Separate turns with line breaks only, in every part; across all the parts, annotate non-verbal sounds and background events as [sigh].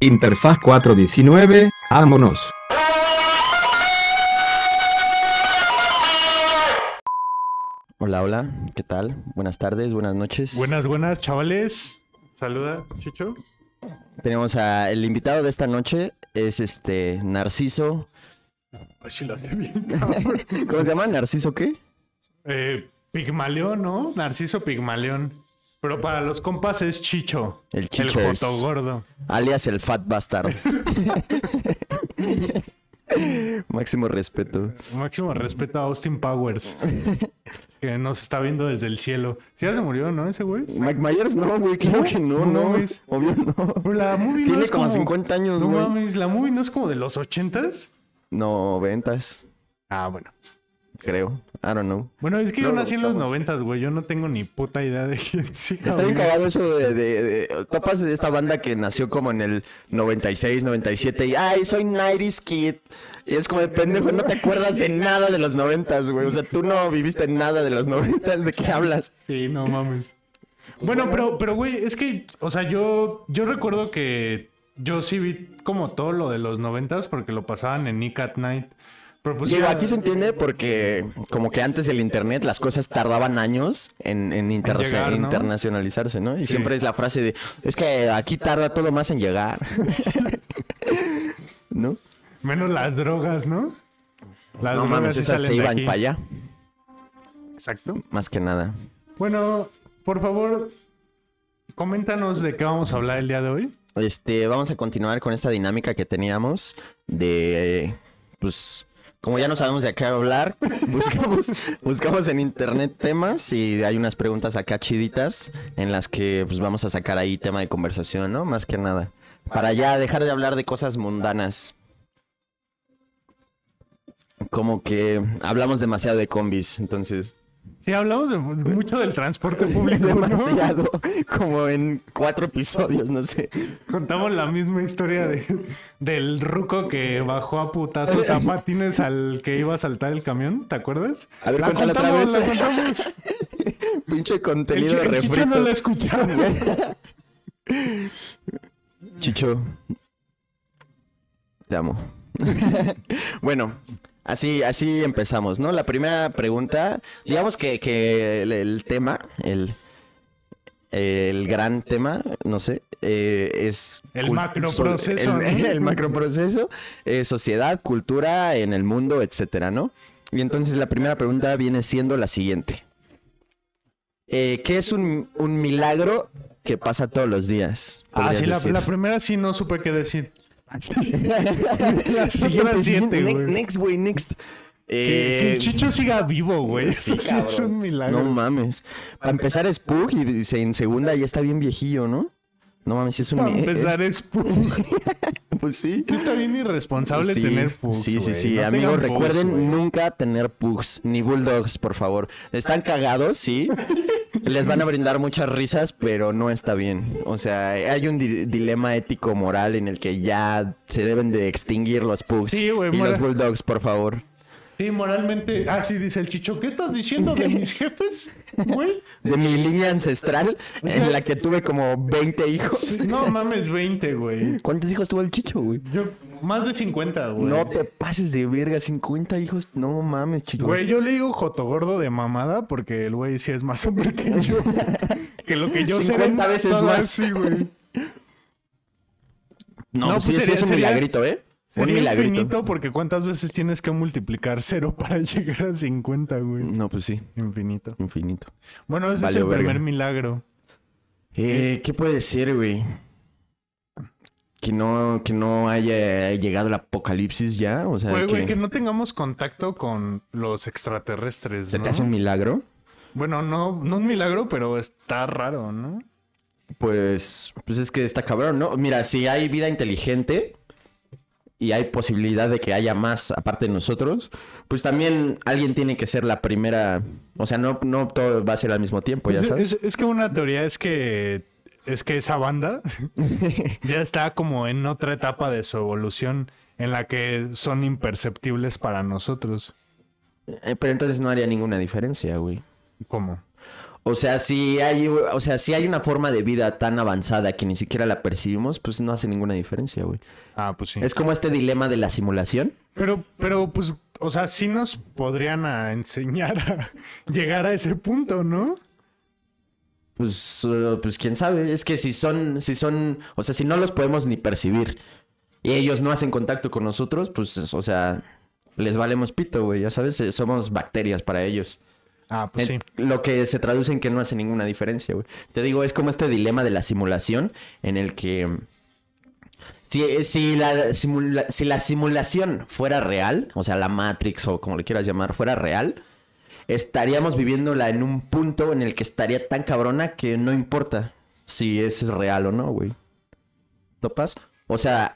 Interfaz 419, vámonos.
Hola, hola, ¿qué tal? Buenas tardes, buenas noches.
Buenas, buenas, chavales. Saluda, Chicho.
Tenemos a el invitado de esta noche es este Narciso.
Ay, sí lo hace bien. [laughs]
¿Cómo se llama? ¿Narciso qué?
Eh, Pigmaleón, ¿no? Narciso Pigmaleón. Pero para los compas es Chicho.
El Chicho
El
es-
joto gordo.
Alias el Fat Bastard. [laughs] Máximo respeto.
Máximo respeto a Austin Powers. que nos está viendo desde el cielo. Sí, ya se murió, ¿no? Ese güey.
Mike Myers no, güey, creo que no,
No
no.
mames.
Obvio no.
Pero la movie no
Tiene
es
como
como
50 años,
No
güey.
mames, la movie no es como de los ochentas.
No, ventas,
Ah, bueno.
creo. I don't know.
Bueno, es que
No
yo nací en los noventas, güey. Yo no tengo ni puta idea de quién siga.
Está bien cagado eso de, de, de- Topas de esta banda que nació como en el 96, 97 y... ¡Ay, soy 90s kid! Y es como de pendejo, no te acuerdas de nada de los 90s, güey. O sea, tú no viviste nada de los 90s, ¿de qué hablas?
Sí, no mames. Bueno, pero, pero, güey, es que, o sea, yo, yo recuerdo que yo sí vi como todo lo de los noventas porque lo pasaban en Nick at Night.
Digo, aquí se entiende porque como que antes del internet las cosas tardaban años en, en inter-
llegar, ¿no?
internacionalizarse, ¿no? Y
Sí.
siempre es la frase de, es que aquí tarda todo más en llegar. [laughs] ¿No?
Menos las drogas, ¿no? Las
No
drogas
mames, esas se iban para allá,
Exacto.
más que nada.
Bueno, por favor, coméntanos de qué vamos a hablar el día de hoy.
Este, vamos a continuar con esta dinámica que teníamos de, pues, como ya no sabemos de qué hablar, [laughs] buscamos, buscamos en internet temas y hay unas preguntas acá chiditas en las que, pues, vamos a sacar ahí tema de conversación, ¿no? Más que nada. Para ya dejar de hablar de cosas mundanas. Como que hablamos demasiado de combis, entonces.
Sí, hablamos de, mucho del transporte [laughs] público, ¿no?
Demasiado. Como en cuatro episodios, no sé.
Contamos la misma historia de, del ruco que bajó a putazos a patines al que iba a saltar el camión, ¿te acuerdas?
A ver,
la
otra vez.
la contamos. [laughs]
Pinche
El,
contenido de
el chicho no la escuchamos. [laughs]
Chicho. Te amo. bueno, así, así empezamos, ¿no? La primera pregunta, digamos que, que el, el tema, el, el gran tema, no sé, eh, es...
El macroproceso,
so- El,
¿no?
el macroproceso, eh, sociedad, cultura en el mundo, etcétera, ¿no? Y entonces la primera pregunta viene siendo la siguiente. Eh, ¿Qué es un, un milagro que pasa todos los días?
Ah, sí, la, la primera sí no supe qué decir. [laughs]
siguiente, siguiente, ne-
güey.
next, güey, next.
Que, que
Eh,
el Chicho siga vivo, güey.
sí,
Eso [laughs] sí es un milagro.
No mames. Para empezar es Pug y dice, en segunda ya está bien viejillo, ¿no? No mames, es un...
Para empezar
es-
es Pug. [laughs]
Pues sí.
Está bien irresponsable
Sí,
tener Pugs,
Sí, sí, sí.
No
Amigos,
Pugs,
recuerden nunca tener pugs ni bulldogs, por favor. Están cagados, sí. Les van a brindar muchas risas, pero no está bien. O sea, hay un di- dilema ético moral en el que ya se deben de extinguir los pugs
Sí,
y los bulldogs, por favor.
Sí, moralmente. Ah, sí, dice el Chicho. ¿Qué estás diciendo de mis [laughs] jefes, güey?
De mi línea ancestral, en la que tuve como 20 hijos.
No mames, 20, güey.
¿Cuántos hijos tuvo el chicho, güey?
Yo, más de 50, güey.
No te pases de verga, 50 hijos. No mames, chico.
Güey, yo le digo jotogordo de mamada porque el güey sí es más hombre que yo. [laughs] que lo que yo sé.
50 veces más.
así, güey.
no,
no,
pues
pues
sí, sí
sería-
es un
sería-
milagrito, ¿eh? Un
Sería infinito porque ¿cuántas veces tienes que multiplicar cero para [laughs] llegar a 50, güey?
No, pues sí,
Infinito.
infinito.
Bueno, ese es el
verga.
primer milagro.
Eh, ¿Qué puede ser, güey? Que no, que no haya llegado el apocalipsis ya, o sea,
Güey,
que,
güey, que no tengamos contacto con los extraterrestres,
se
¿no?
te hace un milagro.
Bueno, no, no un milagro, pero está raro, ¿no?
Pues, pues es que está cabrón, ¿no? Mira, si hay vida inteligente y hay posibilidad de que haya más aparte de nosotros, pues también alguien tiene que ser la primera. O sea, no, no todo va a ser al mismo tiempo, ya
Pues
sabes.
es, es que una teoría es que es que esa banda [laughs] ya está como en otra etapa de su evolución en la que son imperceptibles para nosotros.
Eh, Pero entonces no haría ninguna diferencia, güey.
¿Cómo?
O sea, si hay, o sea, si hay una forma de vida tan avanzada que ni siquiera la percibimos, pues no hace ninguna diferencia, güey.
Ah, pues sí.
Es como este dilema de la simulación.
Pero, pero, pues, o sea, sí nos podrían a enseñar a [laughs] llegar a ese punto, ¿no?
Pues, uh, pues quién sabe. Es que si son, si son, o sea, si no los podemos ni percibir y ellos no hacen contacto con nosotros, pues, o sea, les valemos pito, güey. Ya sabes, eh, somos bacterias para ellos.
Ah, pues sí.
Lo que se traduce en que no hace ninguna diferencia, güey. Te digo, es como este dilema de la simulación en el que mm, si, si, la, simula- si la simulación fuera real, o sea, la Matrix o como le quieras llamar, fuera real, estaríamos viviéndola en un punto en el que estaría tan cabrona que no importa si es real o no, güey. ¿Topas? O sea,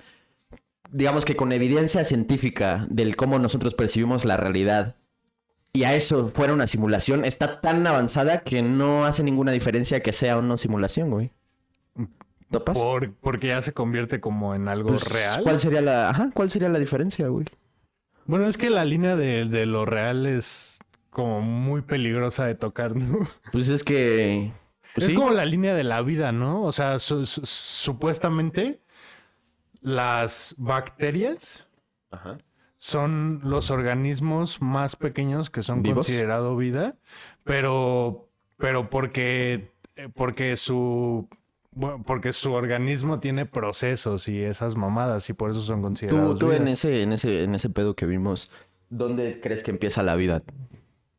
digamos que con evidencia científica del cómo nosotros percibimos la realidad y a eso fuera una simulación, está tan avanzada que no hace ninguna diferencia que sea o no simulación, güey. ¿Topas?
Por- porque ya se convierte como en algo
Pues,
real.
¿Cuál sería la, ajá, cuál sería la diferencia, güey?
Bueno, es que la línea de, de lo real es como muy peligrosa de tocar, ¿no?
Pues es que pues
es
sí.
como la línea de la vida, ¿no? O sea, su- su- supuestamente las bacterias
Ajá.
Son los organismos más pequeños que son
¿Vivos?
considerado vida, pero, pero porque, porque su bueno, porque su organismo tiene procesos y esas mamadas y por eso son
Tú,
considerados
tú en
vida.
ese, en ese, en ese pedo que vimos, ¿dónde crees que empieza la vida?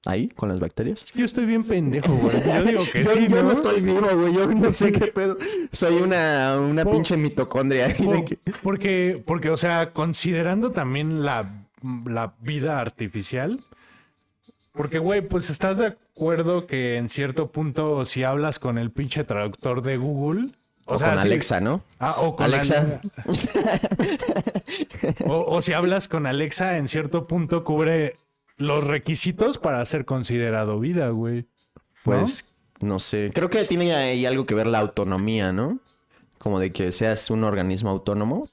¿Ahí? ¿Con las bacterias?
Yo estoy bien pendejo, güey. Yo [laughs] digo que sí,
yo
¿no?
no estoy vivo, güey. Yo no sé qué pedo. Soy una, una pinche mitocondria. [laughs] ahí que-
Porque, porque, o sea, considerando también la, la vida artificial, porque, güey, pues estás de acuerdo que en cierto punto, si hablas con el pinche traductor de Google, o,
O,
sea,
con Alexa, ¿no?
Ah, o con
Alexa.
o, o si hablas con Alexa, en cierto punto cubre los requisitos para ser considerado vida, güey.
Pues no sé. Creo que tiene ahí algo que ver la autonomía, ¿no? Como de que seas un organismo autónomo.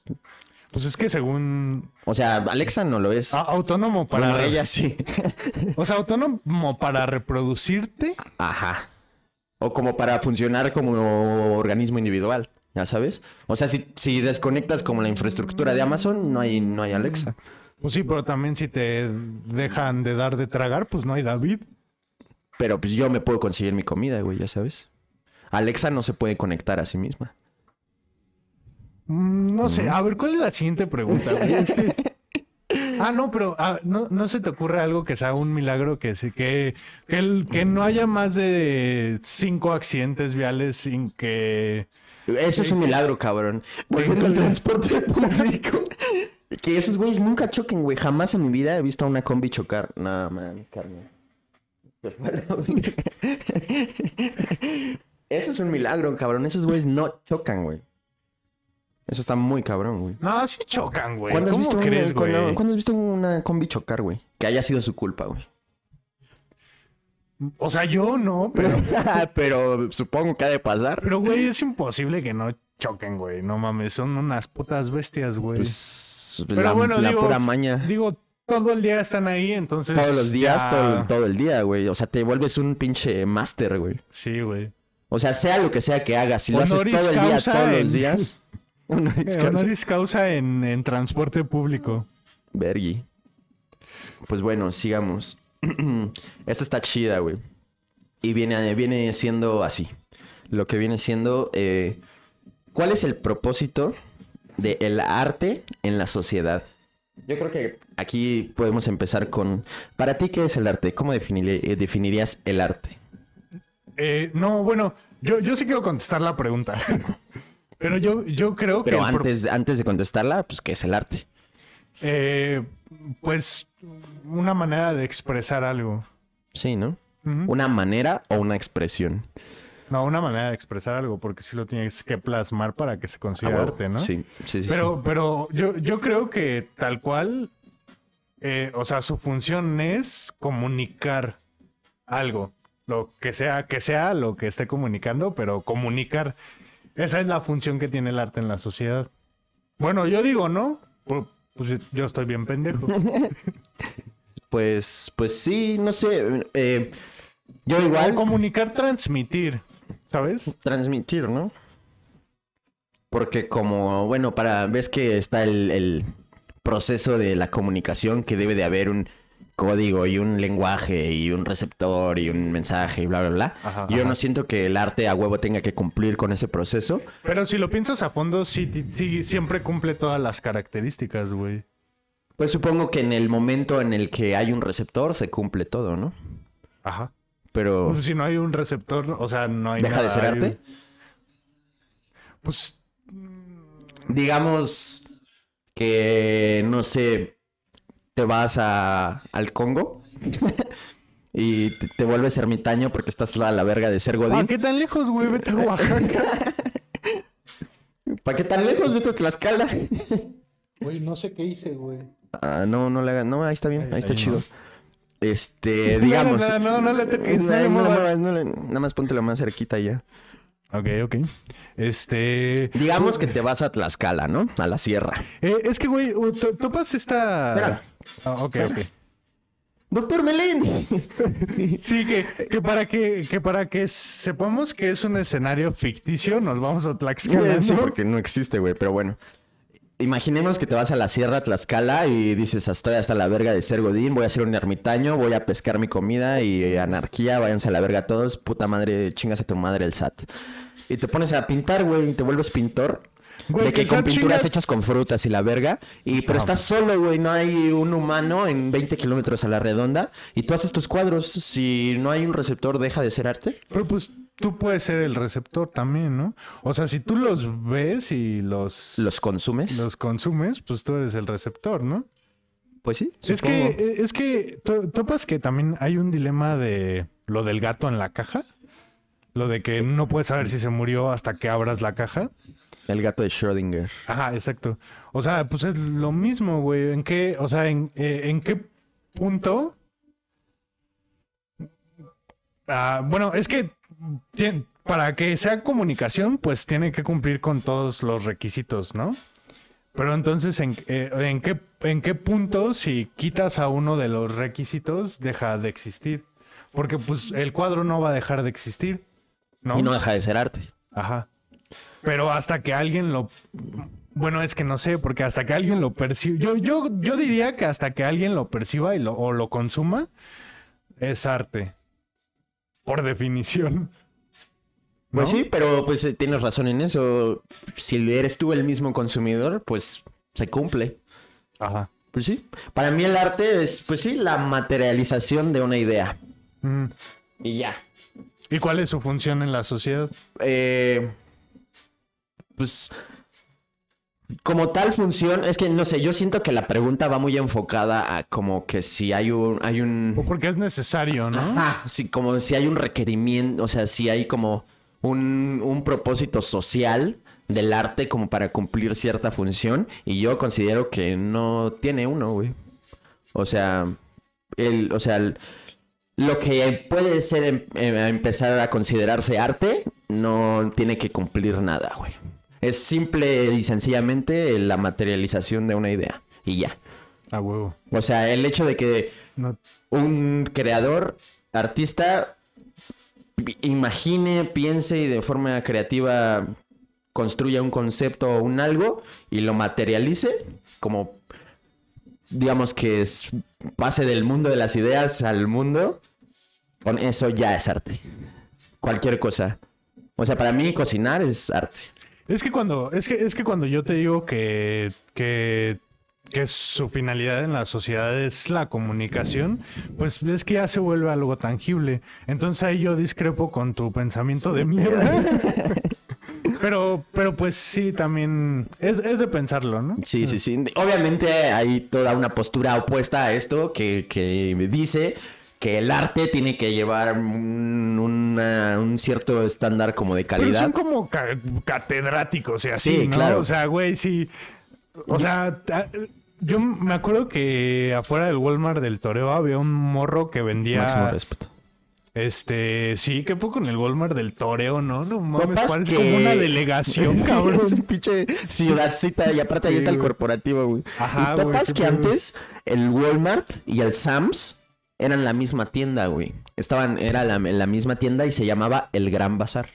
Pues es que según.
O sea, Alexa no lo es.
Autónomo para.
Bueno, ella sí. [laughs]
O sea, autónomo para reproducirte.
Ajá. O como para funcionar como organismo individual, ya sabes. O sea, si, si desconectas como la infraestructura de Amazon, no hay, no hay Alexa.
Pues sí, pero también si te dejan de dar de tragar, pues no hay David.
Pero pues yo me puedo conseguir mi comida, güey, ya sabes. Alexa no se puede conectar a sí misma.
Mm, No sé, a ver, ¿cuál es la siguiente pregunta? güey? Es que- [laughs] Ah, no, pero ah, no, no se te ocurre algo que sea un milagro que sí, que, que, el- que no haya más de cinco accidentes viales sin que.
Eso es un milagro, cabrón. Volviendo al transporte público. [laughs] Que esos güeyes nunca choquen, güey. Jamás en mi vida he visto a una combi chocar. A la verga. Eso es un milagro, cabrón. Esos güeyes no chocan, güey. Eso está muy cabrón, güey.
No, sí chocan, güey.
¿Cuándo has,
¿Cómo
visto una-
crees, güey?
cuándo- cuándo has visto una combi chocar, güey? Que haya sido su culpa, güey.
O sea, yo no, pero. [laughs]
Pero supongo que ha de pasar.
Pero, güey, es imposible que no choquen, güey. No mames, son unas putas bestias, güey.
Pues
pero
la,
bueno,
la
digo,
pura maña.
digo, todo el día están ahí, entonces.
Todos los días,
ya-
todo, todo el día, güey. O sea, te vuelves un pinche máster, güey.
Sí, güey.
O sea, sea lo que sea que hagas, si lo haces
Honoris
todo el día, todos los días. [laughs] Honoris
Eh,
causa.
Honoris causa en, en transporte público.
Vergui. Pues bueno, sigamos. [clears throat] Esta está chida, güey. Y viene, viene siendo así. Lo que viene siendo. eh, ¿Cuál es el propósito del arte en la sociedad? Yo creo que aquí podemos empezar con. Para ti, ¿qué es el arte? ¿Cómo definir- eh, definirías el arte?
Eh, no, bueno, yo, yo sí quiero contestar la pregunta. [laughs] Pero yo, yo creo que.
Pero
el
antes, antes de contestarla, pues, ¿qué es el arte?
eh, pues una manera de expresar algo.
Sí, ¿no? ¿Una manera o una expresión?
No, una manera de expresar algo, porque sí lo tienes que plasmar para que se
Ah,
considere
huevo.
arte, ¿no?
Sí, sí, sí.
Pero,
sí.
pero yo, yo creo que tal cual, eh, o sea, su función es comunicar algo, lo que sea, que sea lo que esté comunicando, pero comunicar. Esa es la función que tiene el arte en la sociedad. Bueno, yo digo, ¿no? Pu- Pues yo estoy bien pendejo. [laughs]
Pues, pues sí, no sé. eh, Yo igual
Comunicar, transmitir, ¿sabes?
transmitir, ¿no? Porque como, bueno, para, ves que está el, el proceso de la comunicación que debe de haber un código y un lenguaje y un receptor y un mensaje y bla, bla, bla.
Ajá,
Yo
ajá.
no siento que el arte a huevo tenga que cumplir con ese proceso.
Pero si lo piensas a fondo, sí, sí, siempre cumple todas las características, güey.
Pues supongo que en el momento en el que hay un receptor se cumple todo, ¿no?
Ajá.
Pero
Pues si no hay un receptor, o sea, no hay
deja de
nada
ser arte.
Pues
Digamos que, no sé, te vas a, al Congo [laughs] y te, te vuelves ermitaño porque estás a la verga de ser Godín.
¿qué tan lejos, güey? Vete a Oaxaca. [laughs]
¿Para qué tan lejos? Vete a Tlaxcala.
Güey, no sé qué hice, güey.
Ah, no, no le hagas. No, ahí está bien, ahí está
ahí
chido.
no.
Este, [laughs] digamos.
No, no, no le toques, no le muevas.
muevas, no le- nada más póntelo más cerquita y ya.
Ok, ok. Este.
Digamos que te vas a Tlaxcala, ¿no? A la sierra.
eh, es que, güey, to- topas esta.
Espera.
Ah, ok, ok.
Doctor Melendi. [laughs]
Sí, que, que para que, que para que sepamos que es un escenario ficticio, nos vamos a Tlaxcala. [laughs]
Sí,
¿no?
porque no existe, güey, pero bueno. Imaginemos que te vas a la sierra Tlaxcala y dices, estoy hasta la verga de ser Godín, voy a ser un ermitaño, voy a pescar mi comida y anarquía, váyanse a la verga todos, puta madre, chingas a tu madre el SAT. Y te pones a pintar, güey, y te vuelves pintor.
Güey,
de que con pinturas hechas con frutas y la verga. Y, pero estás solo, güey. No hay un humano en 20 kilómetros a la redonda. Y tú haces tus cuadros. Si no hay un receptor, deja de ser arte.
Pero pues tú puedes ser el receptor también, ¿no? O sea, si tú los ves y los,
Los consumes.
los consumes, pues tú eres el receptor, ¿no?
Pues sí.
Es que, eh, es que, to- topas que también hay un dilema de lo del gato en la caja. Lo de que no puedes saber si se murió hasta que abras la caja.
El gato de Schrödinger.
Ajá, exacto. O sea, pues es lo mismo, güey. ¿En qué, o sea, en, eh, en qué punto? Ah, bueno, es que para que sea comunicación, pues tiene que cumplir con todos los requisitos, ¿no? Pero entonces, ¿en, eh, ¿en, qué, ¿en qué punto si quitas a uno de los requisitos deja de existir? Porque pues el cuadro no va a dejar de existir, ¿no?
Y no deja de ser arte.
Ajá. Pero hasta que alguien lo. Bueno, es que no sé, porque hasta que alguien lo perciba. Yo, yo, yo diría que hasta que alguien lo perciba y lo, o lo consuma, es arte. Por definición.
Pues sí, pero pues eh, tienes razón en eso. Si eres tú el mismo consumidor, pues se cumple.
Ajá.
Pues sí. Para mí el arte es, pues sí, la materialización de una idea.
Mm.
Y ya.
¿Y cuál es su función en la sociedad?
Eh, pues como tal función, es que no sé, yo siento que la pregunta va muy enfocada a como que si hay un, hay
O
un,
porque es necesario, ¿no?
Ajá, sí, como si hay un requerimiento, o sea, si hay como un, un propósito social del arte como para cumplir cierta función y yo considero que no tiene uno, güey. O sea, el, o sea, el- lo que puede ser em- em- empezar a considerarse arte no tiene que cumplir nada, güey. Es simple y sencillamente la materialización de una idea y ya.
A huevo.
O sea, el hecho de que
No.
un creador, artista, imagine, piense y de forma creativa construya un concepto o un algo y lo materialice como digamos que es, pase del mundo de las ideas al mundo, con eso ya es arte. Cualquier cosa. O sea, para mí cocinar es arte.
Es que cuando, es que, es que cuando yo te digo que, que, que su finalidad en la sociedad es la comunicación, pues es que ya se vuelve algo tangible. Entonces ahí yo discrepo con tu pensamiento de mierda. [laughs] pero, pero pues sí, también es, es de pensarlo, ¿no?
Sí, sí, sí. Obviamente hay toda una postura opuesta a esto que, que dice que el arte tiene que llevar un, una- un cierto estándar como de
Pero
calidad.
son como ca- catedráticos y así,
Sí,
¿no?
claro.
O sea, güey, sí. O sea, yo me acuerdo que afuera del Walmart del Toreo había un morro que vendía.
Máximo respeto.
Este, sí, ¿qué poco en el Walmart del Toreo, no? No mames, parece
que-
como una delegación, [laughs] cabrón.
es un pinche ciudadcita y aparte ahí está el corporativo, güey.
Ajá,
y topas que antes el Walmart y el Sam's eran la misma tienda, güey. Estaban, era la, la misma tienda y se llamaba El Gran Bazar.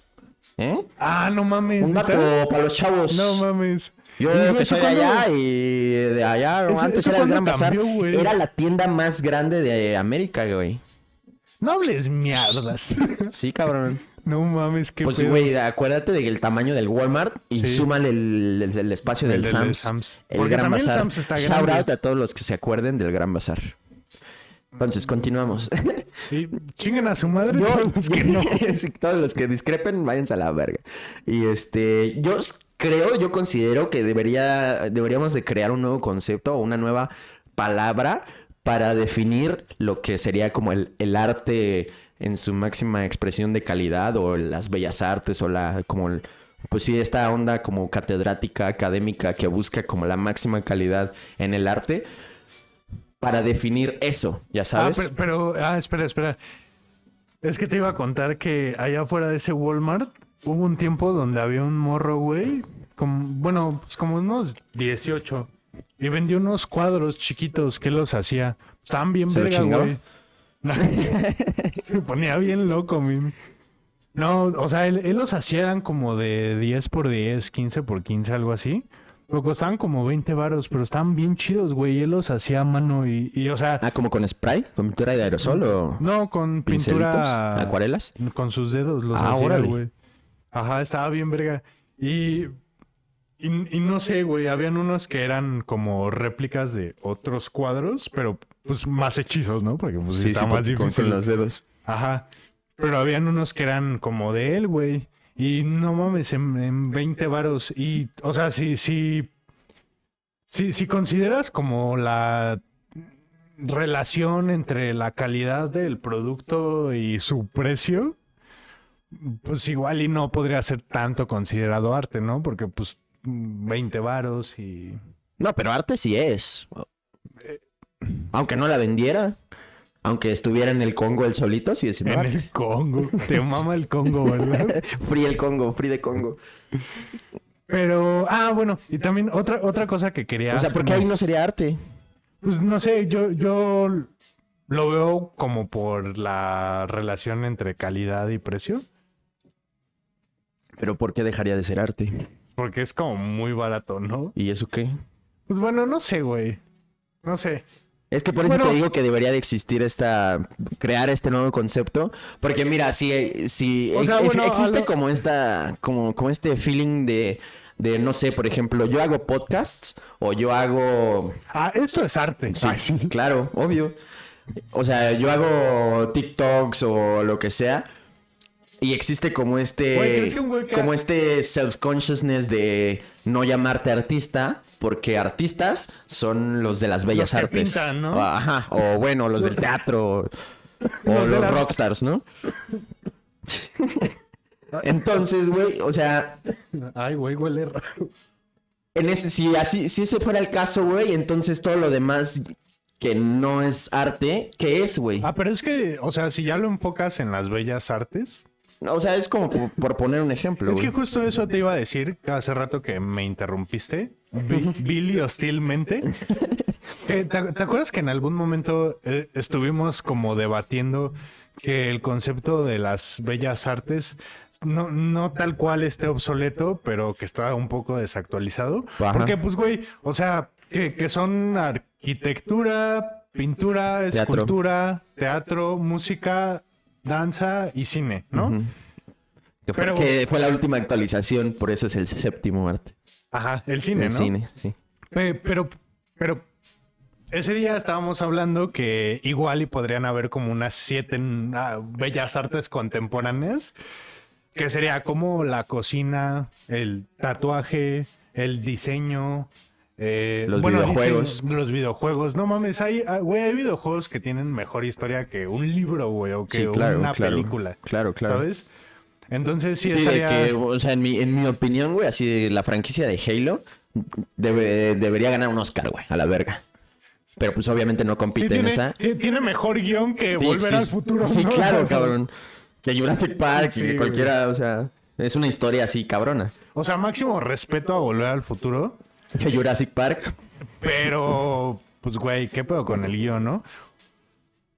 ¿Eh?
Ah, no mames.
Un dato para los chavos.
No mames.
Yo que
¿eso
soy de allá y de allá,
¿Eso-
antes
eso
era el Gran Bazar.
güey?
Era la tienda más grande de América, güey.
No hables mierdas. [laughs]
Sí, cabrón.
no mames, qué
Pues,
pedo.
güey, acuérdate del tamaño del Walmart y
Sí.
súmale el, el- el espacio
El
del,
del- del
Sams. El
Porque
Gran
también el
Bazar.
Sams está
Shout
grande.
out a todos los que se acuerden del Gran Bazar. Entonces, continuamos. [laughs]
Y chinguen a su madre
Yo-
todos los que no. [laughs]
Sí, todos los que discrepen, váyanse a la verga. Y este, yo creo, yo considero que debería, deberíamos de crear un nuevo concepto o una nueva palabra para definir lo que sería como el, el arte en su máxima expresión de calidad o las bellas artes o la, como el- pues sí, esta onda como catedrática, académica que busca como la máxima calidad en el arte para definir eso, ya
Ah,
sabes.
pero, pero- ah, espera, espera. Es que te iba a contar que allá afuera de ese Walmart hubo un tiempo donde había un morro, güey, como, bueno, pues como unos 18. Y vendió unos cuadros chiquitos que los hacía. Estaban bien
¿Se lo
verga, güey. [laughs] Se ponía bien loco, min. No, o sea, él, él los hacía eran como de 10 por 10, 15 por 15, algo así. Pero costaban como 20 varos, pero estaban bien chidos, güey. Y él los hacía a mano y, y, o sea,
Ah, como con spray, con pintura de aerosol o
no, con
pincelitos,
pintura.
acuarelas.
Con sus dedos los
Ah,
hacía,
órale.
güey. Ajá, estaba bien verga. Y, y, y no sé, güey, habían unos que eran como réplicas de otros cuadros, pero pues más hechizos, ¿no? Porque pues está más
con-
difícil.
con los dedos.
Ajá. Pero habían unos que eran como de él, güey. Y no mames, en, en 20 varos. Y, o sea, si, si, si, si consideras como la relación entre la calidad del producto y su precio, pues igual y no podría ser tanto considerado arte, ¿no? Porque pues 20 varos y...
No, pero arte sí es. Aunque no la vendiera. Aunque estuviera en el Congo el solito, sigue siendo
En
arte.
el Congo. Te mama el Congo, ¿verdad? [laughs]
Free el Congo, free de Congo.
Pero, ah, bueno, y también otra, otra cosa que quería...
O sea, ¿por qué ahí no sería arte?
Pues no sé, yo, yo lo veo como por la relación entre calidad y precio.
Pero ¿por qué dejaría de ser arte?
Porque es como muy barato, ¿no?
¿Y eso qué?
Pues bueno, no sé, güey. No sé.
Es que por eso
Bueno.
te digo que debería de existir esta, crear este nuevo concepto, porque mira, si, si
O sea,
ex-
bueno, a
existe
lo-
como esta, como, como este feeling de, de, no sé, por ejemplo, yo hago podcasts o yo hago,
Ah, esto es arte.
sí, [laughs] claro, obvio, o sea, yo hago TikToks o lo que sea. Y existe como este,
Güey, ¿crees que un güey que-
como este self-consciousness de no llamarte artista, porque artistas son los de las bellas
que
artes.
pintan, ¿no?
O- Ajá, o bueno, los del [laughs] teatro, o [laughs]
Los
rockstars, ¿no? [laughs] Entonces, güey, o sea,
Ay, güey, huele raro.
en ese, si así, si ese fuera el caso, güey, entonces todo lo demás que no es arte, ¿qué es, güey?
Ah, pero es que, o sea, si ya lo enfocas en las bellas artes.
O sea, es como por, por poner un ejemplo,
Es que justo eso te iba a decir hace rato que me interrumpiste. Bi- Billy hostilmente. Que, ¿te, te acuerdas que en algún momento eh, estuvimos como debatiendo que el concepto de las bellas artes no, no tal cual esté obsoleto, pero que está un poco desactualizado?
Ajá.
Porque, pues, güey, o sea, que, que son arquitectura, pintura,
Teatro.
escultura, teatro, música, danza y cine, ¿no?
Que fue,
Pero-
que fue la última actualización, por eso es el séptimo arte.
Ajá, el cine,
el
¿no?
cine, sí.
Pe- Pero, pero ese día estábamos hablando que igual y podrían haber como unas siete ah, bellas artes contemporáneas, que sería como la cocina, el tatuaje, el diseño. Eh,
Los
bueno,
videojuegos.
los videojuegos. No mames, hay, ah, güey, hay videojuegos que tienen mejor historia que un libro, güey, o que
Sí, claro,
una
claro.
película.
Claro, claro.
¿Sabes? Entonces sí,
Sí, de que, o sea, en mi, en mi opinión, güey, así de la franquicia de Halo debe- debería ganar un Oscar, güey, a la verga. Pero pues obviamente no
Sí,
compite en esa.
ti- tiene mejor guion que
Sí,
Volver al Futuro.
Sí,
¿no?
claro, [laughs] cabrón. Que Jurassic Park que
güey.
cualquiera, o sea, es una historia así cabrona.
O sea, máximo respeto a Volver al Futuro.
Que [laughs] Jurassic Park.
Pero, pues, güey, ¿qué pedo con el guion, no?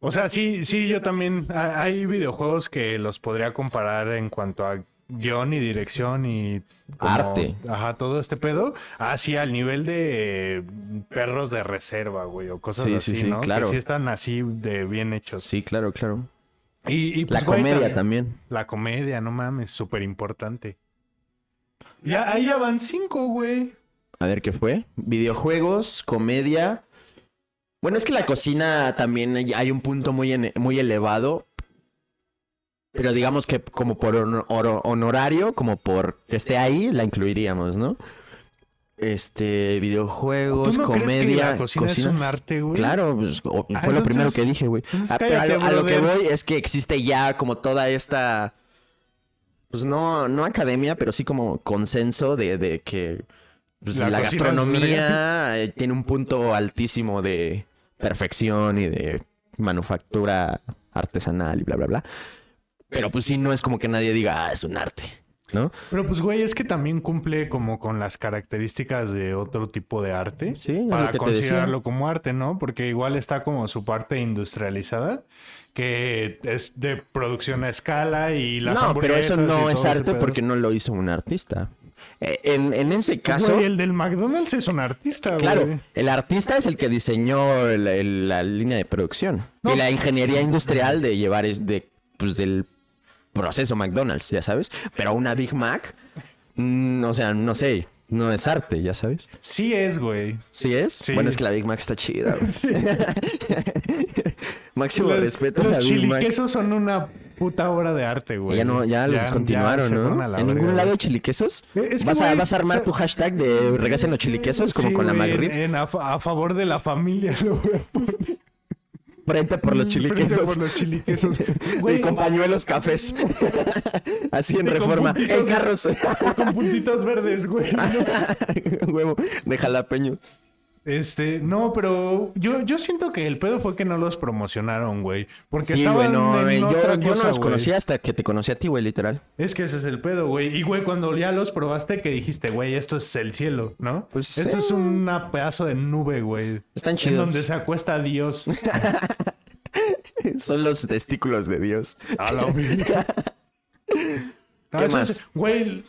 O sea, sí, sí, yo también. ha- Hay videojuegos que los podría comparar en cuanto a guion y dirección y como-
Arte.
Ajá, todo este pedo. Así al nivel de perros de reserva, güey, o cosas
Sí, sí,
así,
sí,
¿no?
claro.
Que sí están así de bien hechos.
Sí, claro, claro.
Y, y, pues,
La
güey,
comedia también.
La comedia, no mames, súper importante. Ya, ahí ya van cinco, güey.
A ver qué fue. Videojuegos, comedia. Bueno, es que la cocina también hay- un punto muy, en- muy elevado. Pero digamos que como por honor- honorario, como por que esté ahí, la incluiríamos, ¿no? Este,
¿Tú
videojuegos,
no crees que
comedia,
la cocina, es un arte, güey?
Claro, pues, o-
Ah,
fue lo primero que dije, güey. Ah, a,
cállate,
lo- a lo que voy es que existe ya como toda esta, pues no, no academia, pero sí como consenso de, de que pues,
La
gastronomía eh, tiene un punto altísimo de perfección y de manufactura artesanal y bla, bla, bla. Pero pues sí, no es como que nadie diga, ah, es un arte, ¿no?
Pero pues, güey, es que también cumple como con las características de otro tipo de arte.
Sí,
Para considerarlo como arte, ¿no? Porque igual está como su parte industrializada, que es de producción a escala y las
no, pero eso no es arte porque no lo hizo un artista. Eh, En, en ese caso...
güey, el del McDonald's es un artista,
Claro,
güey.
el artista es el que diseñó la línea de producción.
No.
Y la ingeniería industrial de llevar es de, pues, del proceso McDonald's, ya sabes. Pero una Big Mac, mm, o sea, no sé, no es arte, ya sabes.
Sí es, güey.
¿Sí es?
Sí.
Bueno, es que la Big Mac está chida. güey. [laughs] [laughs] Máximo
Los,
respeto a la Big Mac.
chiliquesos son una puta obra de arte, güey.
Ya no, ya los descontinuaron,
ya
¿no?
la
En ningún lado hay chiliquesos.
Eh, es que,
¿Vas, a,
güey,
vas a armar tu hashtag de regresen los chiliquesos como
Sí,
con la McRib.
a, fa- a favor de la familia, [laughs] lo voy a poner.
Frente por los
Frente
chiliquesos.
por los chiliquesos. [laughs]
Y
Güey,
con pañuelos cafés. [laughs] Así en
Y
reforma.
puntitos
En carros.
con puntitos verdes, güey.
Huevo de jalapeño.
Este, no, pero yo, yo siento que el pedo fue que no los promocionaron, güey. Porque
Sí,
estaban
güey, no,
en
yo,
otra
yo
cosa,
no los
güey.
conocía hasta que te conocí a ti, güey, literal.
Es que ese es el pedo, güey. Y, güey, cuando ya los probaste, que dijiste, güey, esto es el cielo, ¿no?
Pues,
esto
sí.
es un pedazo de nube, güey.
Están
En
chidos.
donde se acuesta Dios. [laughs]
Son los testículos de Dios.
A la verga. [laughs] No,
¿Qué
eso
más?
es- Güey,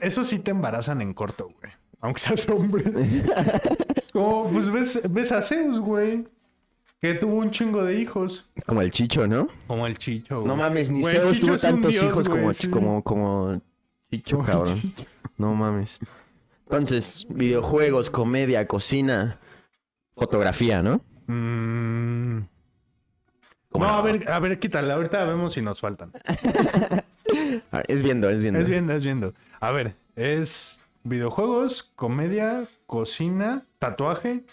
eso sí te embarazan en corto, güey. Aunque seas hombre. [laughs] Como, pues ves, ves a Zeus, güey. Que tuvo un chingo de hijos.
Como el chicho, ¿no?
Como el Chicho, güey.
No mames, ni
Güey,
Zeus
Chicho
tuvo
es un
tantos
dios,
hijos
güey,
como,
sí.
como, como chicho,
Como
cabrón.
Chicho.
No mames. Entonces, videojuegos, comedia, cocina, fotografía, ¿no?
Mm,
¿Cómo
No, a ver, a ver, quítale. Ahorita vemos si nos faltan.
A [laughs] ver, Es viendo, es viendo.
Es viendo, es viendo. A ver, es videojuegos, comedia, cocina, tatuaje.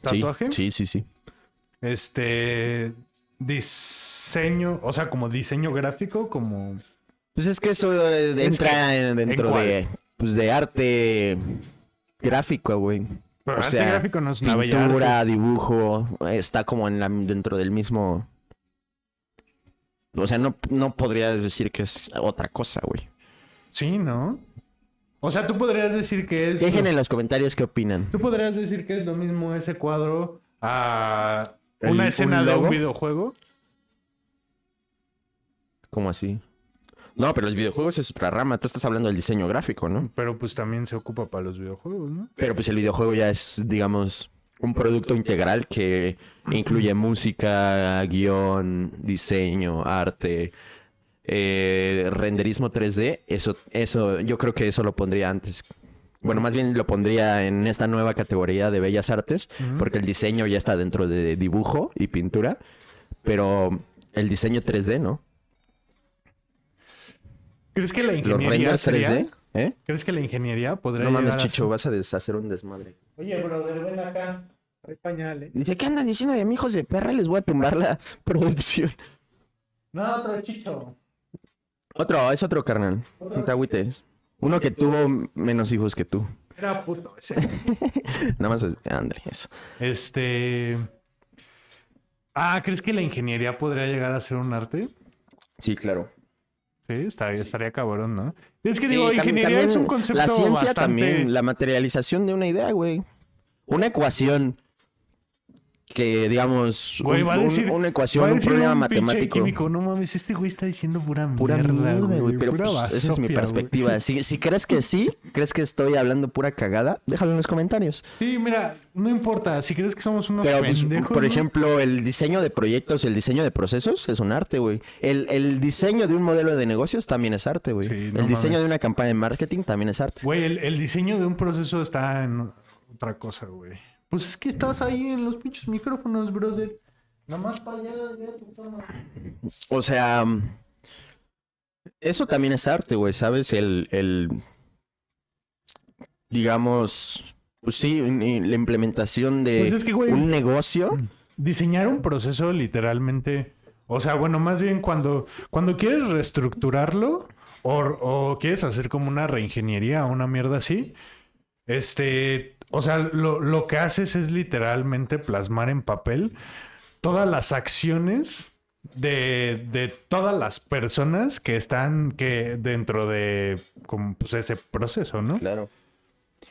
Tatuaje.
Sí, sí, sí.
Este. Diseño. O sea, como diseño gráfico, como.
Pues es que eso eh, entra
que,
dentro de, pues de arte gráfico, güey.
Pero
O
arte
sea,
gráfico no es una
Pintura, dibujo, está como en la, dentro del mismo... O sea, no, no podrías decir que es otra cosa, güey.
Sí, ¿no? O sea, tú podrías decir que es.
Dejen en los comentarios qué opinan.
Tú podrías decir que es lo mismo ese cuadro a
El-
una
un
escena de un videojuego.
¿Cómo así? No, pero los videojuegos es otra rama. Tú estás hablando del diseño gráfico, ¿no?
Pero pues también se ocupa para los videojuegos, ¿no?
Pero pues el videojuego ya es, digamos, un producto integral que incluye música, guion, diseño, arte, eh, renderismo 3D. Eso, eso, yo creo que eso lo pondría antes. Bueno, más bien lo pondría en esta nueva categoría de bellas artes, porque el diseño ya está dentro de dibujo y pintura, pero el diseño 3D, ¿no?
¿Crees que la
Los
ingeniería
renders
sería-
3D, ¿eh?
¿Crees que la ingeniería podría
No mames,
a
Chicho, vas a deshacer un desmadre.
Oye, brother, ven acá. Hay pañales.
Dice, ¿qué andan diciendo de mi hijos de perra? Les voy a tumbar la [laughs] producción.
No, otro chicho.
Otro, es otro carnal. No te agüites. Uno que tuvo menos hijos que tú.
Era puto ese. [laughs]
Nada más, es- André, eso.
este. Ah, ¿crees que la ingeniería podría llegar a ser un arte?
Sí, claro.
Sí, estaría, estaría cabrón, ¿no? Es que digo,
Sí,
ingeniería
también
es un concepto
La ciencia
bastante...
también, la materialización de una idea, güey. Una ecuación que digamos,
Güey,
un-
va a
un-
decir.
una
va
ecuación, un problema
un
matemático.
químico, no mames, este güey está diciendo pura mierda.
Pura mierda, güey. Pero
pura
pues, esa es mi perspectiva. [laughs] Si, si crees que sí, crees que estoy hablando pura cagada, déjalo en los comentarios.
Sí, mira, no importa. Si crees que somos unos
Pero, pues,
pendejos.
por
¿no?
ejemplo, el diseño de proyectos, el diseño de procesos es un arte, güey. El, el diseño de un modelo de negocios también es arte, güey.
Sí, no
el diseño
mames.
de una campaña de marketing también es arte.
Güey, el, el diseño de un proceso está en otra cosa, güey. Pues es que estás ahí en los pinches micrófonos, brother. Nada más para allá, ya tu madre.
O sea, eso también es arte, güey, ¿sabes? El, el, digamos, pues sí, la implementación de
Pues es que, güey,
un negocio.
diseñar un proceso literalmente. O sea, bueno, más bien cuando, cuando quieres reestructurarlo o, o quieres hacer como una reingeniería o una mierda así, este, o sea, lo, lo que haces es literalmente plasmar en papel todas las acciones de, de todas las personas que están que dentro de como, pues, ese proceso, ¿no?
Claro.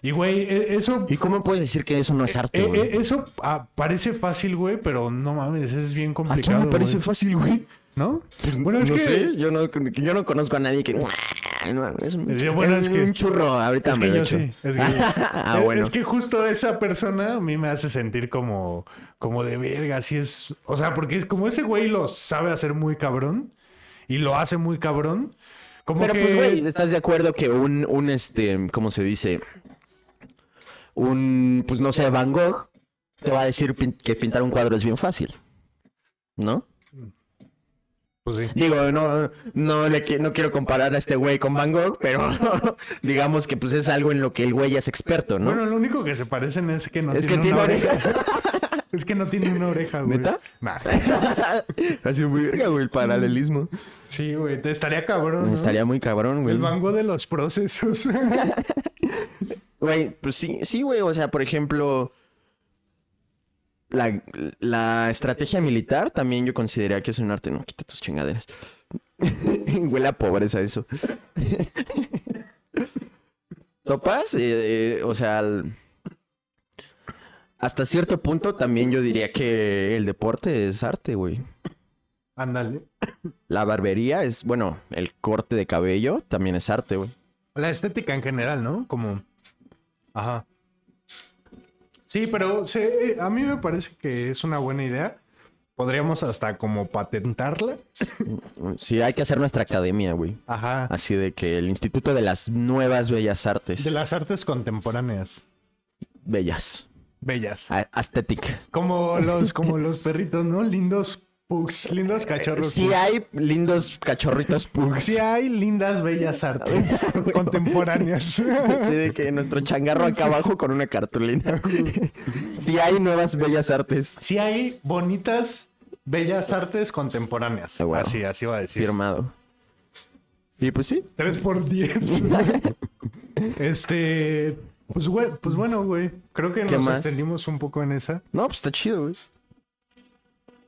Y güey, e- eso
¿Y cómo puedes decir que eso no es arte,
eh,
güey?
eh, eso ah, parece fácil, güey, pero no mames, es bien
¿A
complicado.
quién me parece
güey.
fácil, güey?
¿No? bueno, es
no
que.
sé, yo no, yo no conozco a nadie que... No, es un,
Es que, bueno, es que-
un churro, ahorita
Es
me
que
lo
yo
echo.
sí. Es que, [laughs]
ah,
es-
bueno.
es que justo esa persona a mí me hace sentir como, como de verga, así es. O sea, porque es como ese güey lo sabe hacer muy cabrón y lo hace muy cabrón. Como
Pero
que.
pues, güey, ¿estás de acuerdo que un, un, este, ¿cómo se dice? Un, pues no sé, Van Gogh te va a decir que pintar un cuadro es bien fácil, ¿no?
Pues sí.
Digo, no, no, le, no quiero comparar a este güey con Van Gogh, pero [laughs] digamos que pues es algo en lo que el güey ya es experto, ¿no?
Bueno, lo único que se parecen es que no
Es que
tiene una oreja. [laughs] es que no tiene una oreja, güey.
¿Neta?
Nah. [laughs]
Así muy verga, güey, el paralelismo.
Sí, güey, te estaría cabrón. ¿no?
Estaría muy cabrón, güey.
El bango de los procesos.
Güey, pues sí, sí, güey. O sea, por ejemplo, la, la estrategia militar también yo consideraría que es un arte. No, quita tus chingaderas. [laughs] Huele a pobreza eso. [laughs] ¿Topas? Eh, eh, o sea, hasta cierto punto también yo diría que el deporte es arte, güey.
Ándale.
La barbería es, bueno, el corte de cabello también es arte, güey.
La estética en general, ¿no? Como. Ajá. Sí, pero eh, a mí me parece que es una buena idea. Podríamos hasta como patentarla.
Sí, hay que hacer nuestra academia, güey.
Ajá.
Así de que el Instituto de las Nuevas Bellas Artes.
De las artes contemporáneas.
Bellas.
Bellas.
A- Aesthetic.
Como los, como los perritos, ¿no? Lindos pugs, lindos cachorros.
Sí
pugs.
hay lindos cachorritos pugs.
Sí hay lindas bellas artes [laughs] contemporáneas.
Así de que nuestro changarro acá abajo con una cartulina. Sí hay nuevas bellas artes.
Sí hay bonitas bellas artes contemporáneas.
Ah, wow.
Así, así va a decir.
Firmado. Y pues sí.
3 por 10. [laughs] este. Pues, güey, pues bueno, güey. Creo que
¿Qué
nos
más?
extendimos un poco en esa.
No, pues está chido, güey.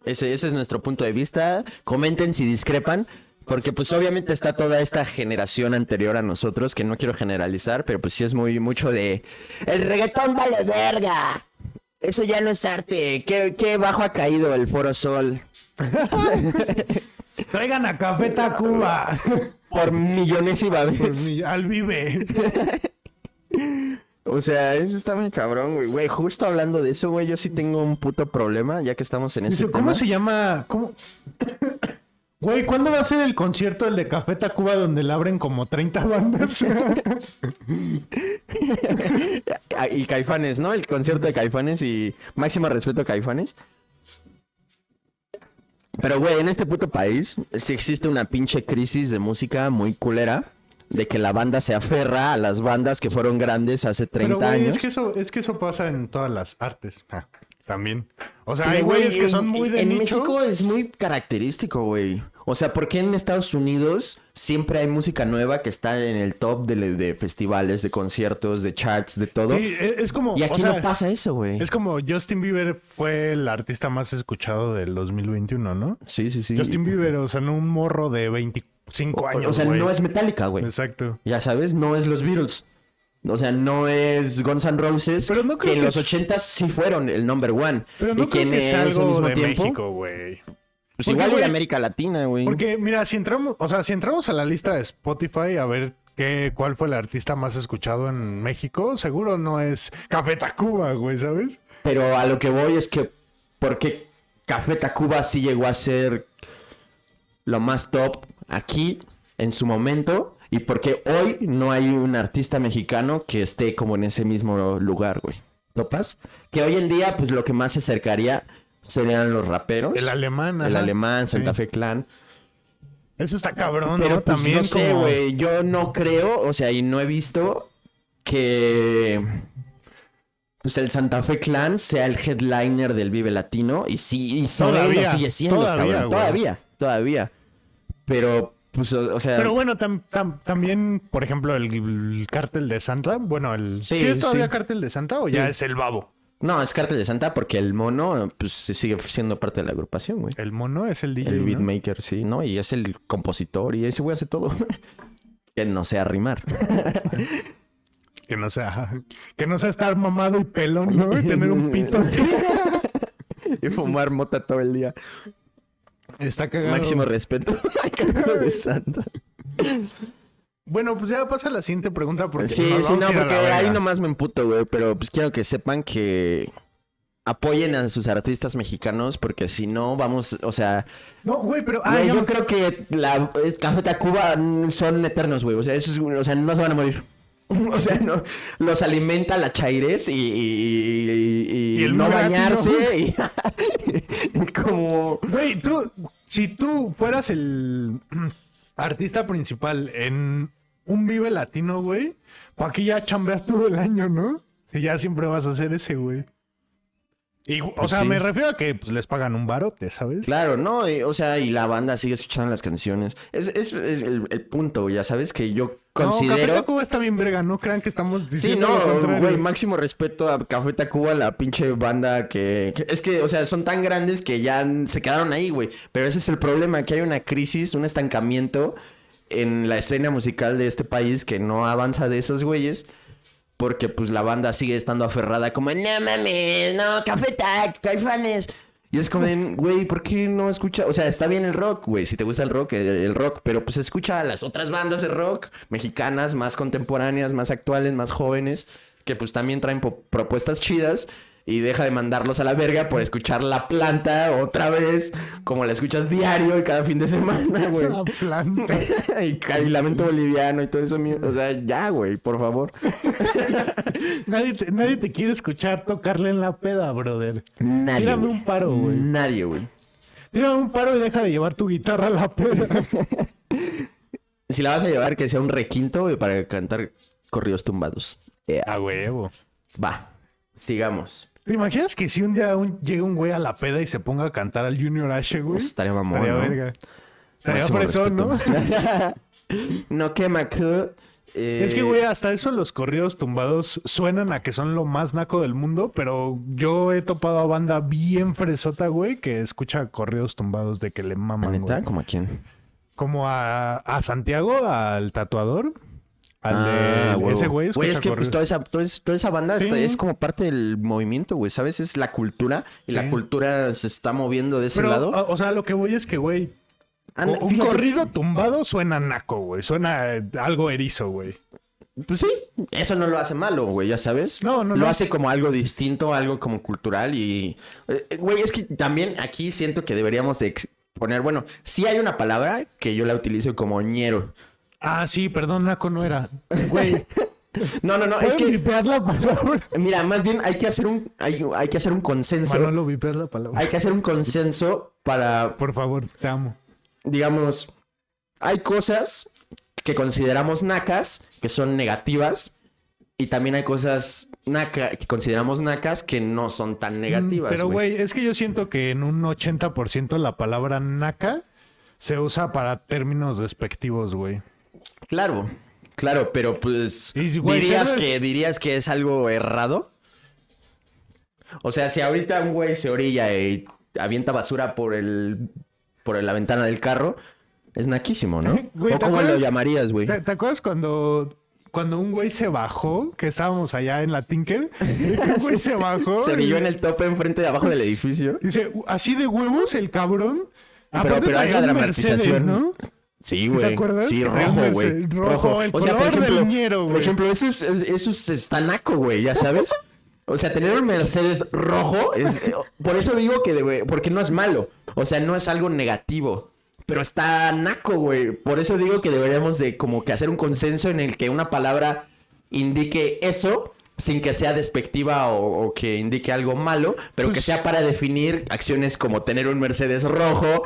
Ese, ese es nuestro punto de vista. Comenten si discrepan. Porque pues obviamente está toda esta generación anterior a nosotros, que no quiero generalizar, pero pues sí es muy mucho de... El reggaetón vale verga. Eso ya no es arte. ¿Qué, qué bajo ha caído el Foro Sol? [laughs]
Traigan a Café Tacuba.
Por millonésima
Por
vez.
mi- al vive. [laughs]
O sea, eso está muy cabrón, güey. Güey, justo hablando de eso, güey, yo sí tengo un puto problema, ya que estamos en ese
Dice,
tema.
¿Cómo se llama? ¿Cómo? [coughs] Güey, ¿cuándo va a ser el concierto el de Café Tacuba donde le abren como 30 bandas? [laughs]
Ah, Y Caifanes, ¿no? El concierto de Caifanes y máximo respeto a Caifanes. Pero, güey, en este puto país sí existe una pinche crisis de música muy culera. De que la banda se aferra a las bandas que fueron grandes hace 30
Pero, güey,
años.
es que, eso, es que eso pasa en todas las artes. Ah, también. O sea,
Pero,
hay güeyes que
en-
son muy de
En
nicho.
México es muy característico, güey. O sea, ¿por qué en Estados Unidos siempre hay música nueva que está en el top de, de festivales, de conciertos, de charts, de todo?
Sí, es es como.
y
o
aquí
sea,
no pasa eso, güey.
Es como Justin Bieber fue el artista más escuchado del 2021, ¿no?
Sí, sí, sí.
Justin Bieber, o sea, no un morro de 25 años.
o sea, no es Metallica, güey.
Exacto.
Ya sabes, no es los Beatles. O sea, no es Guns N' Roses,
Pero no creo
que en
que
los
es-
80 sí fueron el number one.
Pero no
y
creo que sea
ese
algo
mismo
de
tiempo,
México, güey.
Pues
Porque,
igual de América Latina, güey.
Porque, mira, si entramos, o sea, si entramos a la lista de Spotify a ver qué, cuál fue el artista más escuchado en México, seguro no es Café Tacuba, güey, ¿sabes?
Pero a lo que voy es que, ¿por qué Café Tacuba sí llegó a ser lo más top aquí en su momento? Y por qué hoy no hay un artista mexicano que esté como en ese mismo lugar, güey. ¿Topas? Que hoy en día, pues lo que más se acercaría serían los raperos.
El alemán,
El
ajá.
alemán, Santa
Sí.
Fe Clan.
Eso está cabrón,
Pero
¿no?
pues,
También
no sé,
como-
güey. Yo no creo, o sea, y no he visto que pues el Santa Fe Clan sea el headliner del Vive Latino. Y sí, y
Todavía,
lo sigue siendo,
todavía,
cabrón. Todavía, todavía. Pero, pues, o, o sea.
Pero bueno, tam- tam- también, por ejemplo, el, el cártel de Santa, bueno, el...
Sí,
¿Sí, es todavía
sí.
cártel de Santa o ya es el babo?
No, es Cártel de Santa porque el mono, pues, sigue siendo parte de la agrupación, güey.
El mono es el DJ,
El
¿no?
beatmaker, sí, ¿no? Y es el compositor y ese güey hace todo. [laughs] que no sea rimar. [laughs]
Que no sea, que no sea estar mamado y pelón, ¿no? Y tener un pito. [laughs]
y fumar mota todo el día.
Está cagado.
Máximo respeto Cártel de Santa.
Bueno, pues ya pasa la siguiente pregunta porque
Sí,
nos
sí, no, porque ahí nomás me emputo, güey. Pero pues quiero que sepan que apoyen a sus artistas mexicanos porque si no, vamos, o sea,
No, güey, pero... Ah,
güey, yo
me-
creo que la es- Café Tacuba mm, son eternos, güey. O sea, eso es- o sea, no se van a morir. [laughs] O sea, no, los alimenta la chaires y, y, y- y-
Y el
no bañarse [laughs] [laughs] y como...
Güey, tú, si tú fueras el [clears throat] artista principal en un Vive Latino, güey, ¿para qué ya chambeas todo el año, no? Si ya siempre vas a hacer ese, güey. Y, o
Pues
sea,
sí.
me refiero a que pues, les pagan un barote, ¿sabes?
Claro, ¿no? Y, o sea, y la banda sigue escuchando las canciones. Es, es- es el, el punto, ya sabes, que yo
No, Café
considero...
Tacuba está bien verga, no crean que estamos
Sí,
diciendo lo
no, güey, máximo respeto a Café Tacuba, la pinche banda que, que- Es que, o sea, son tan grandes que ya se quedaron ahí, güey. Pero ese es el problema, que hay una crisis, un estancamiento en la escena musical de este país que no avanza de esos güeyes. Porque, pues, la banda sigue estando aferrada como, no mames, no, Café Tac, Caifanes. Y es como, [laughs] güey, ¿por qué no escucha? O sea, está bien el rock, güey, si te gusta el rock, el, el rock, pero pues escucha a las otras bandas de rock mexicanas, más contemporáneas, más actuales, más jóvenes, que pues también traen propuestas chidas y deja de mandarlos a la verga por escuchar La Planta otra vez, como la escuchas diario y cada fin de semana, güey.
La planta. [laughs]
y, y Lamento Boliviano y todo eso, mío. o sea, ya, güey, por favor. [laughs]
nadie, te, nadie te quiere escuchar tocarle en la peda, brother.
Nadie.
Tírame un paro, güey.
Nadie, güey.
Tírame un paro y deja de llevar tu guitarra a la peda. [laughs]
Si la vas a llevar, que sea un requinto güey, para cantar corridos tumbados. Eh,
A huevo.
va, sigamos.
¿Te imaginas que si un día un- llega un güey a la peda y se ponga a cantar al Junior Ashe, güey?
Estaría mamón,
Estaría
¿no?
verga. Estaría fresón, ¿no? [laughs]
no quema que... eh,
Es que, güey, hasta eso los corridos tumbados suenan a que son lo más naco del mundo, pero yo he topado a banda bien fresota, güey, que escucha corridos tumbados de que le
¿la
maman,
neta?
güey.
¿Como a quién?
Como a, a Santiago, al tatuador, al
Ah,
de ese güey. escucha
es que pues, toda, esa, toda, es- toda esa banda
Sí.
está- es como parte del movimiento, güey. ¿Sabes? Es la cultura. Y la cultura se está moviendo de ese
Pero,
lado.
o o sea, lo que voy es que, güey, un
fíjate,
corrido tumbado suena naco, güey. Suena eh, algo erizo, güey.
Pues sí, eso no lo hace malo, güey, ya sabes.
No, no,
Lo
no.
hace como algo distinto, algo como cultural y... eh, Güey, es que también aquí siento que deberíamos de poner, bueno, sí hay una palabra que yo la utilizo como ñero.
Ah, sí, perdón, naco no era. Güey, [laughs]
No, no, no, es
¿pueden
que...
vipear la palabra?
Mira, más bien hay que hacer un, hay, hay que hacer un consenso.
Manolo, vipear la palabra.
Hay que hacer un consenso para,
Por favor, te amo.
digamos, hay cosas que consideramos nacas, que son negativas, y también hay cosas naca, que consideramos nacas que no son tan negativas.
Mm, Pero, güey, es que yo siento que en un 80% la palabra naca se usa para términos despectivos, güey.
Claro, claro, pero pues
güey,
dirías que dirías que es algo errado. O sea, si ahorita un güey se orilla y avienta basura por el por la ventana del carro, es naquísimo, ¿no? [laughs]
Güey,
¿O
¿te
cómo lo llamarías, güey?
¿Te, te acuerdas cuando cuando un güey se bajó, que estábamos allá en la Tinker, [laughs] un güey se bajó.
Se orilló en el tope enfrente de abajo del edificio.
Dice, así de huevos el cabrón.
Pero- pero hay
traía
la
un Mercedes,
dramatización.
¿no?
Sí, güey.
¿Te acuerdas?
Sí, rojo, güey.
Rojo, el color del ñero,
Por
güey.
ejemplo, eso es, es- eso es güey, ya sabes. O sea, tener un Mercedes rojo es... [laughs] Por eso digo que... debe- porque no es malo. O sea, no es algo negativo. Pero está naco, güey. Por eso digo que deberíamos de como que hacer un consenso en el que una palabra indique eso sin que sea despectiva o, o que indique algo malo, pero que
Pues-
sea para definir acciones como tener un Mercedes rojo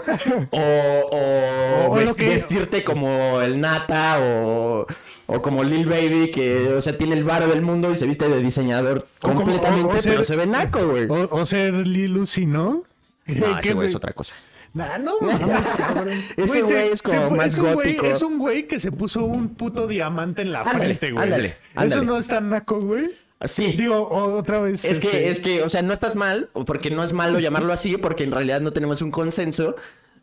o, o [laughs]
O lo
vest-
que-
vestirte como el Nata o, o como Lil Baby que, o sea, tiene el varo del mundo y se viste de diseñador
como-
completamente,
ser-
pero se ve naco, güey.
O, ser Lilusi, ¿no?
No,
Que
ese güey es otra cosa.
Nah, no [laughs] mames, cabrón.
Ese güey es como más
es un güey-
gótico.
es un güey que se puso un puto diamante en la
Ándale,
frente, güey.
ándale,
Eso no es tan naco, güey.
Sí.
Digo, otra vez.
Es que,
este,
es que, o sea, no estás mal, porque no es malo llamarlo así, porque en realidad no tenemos un consenso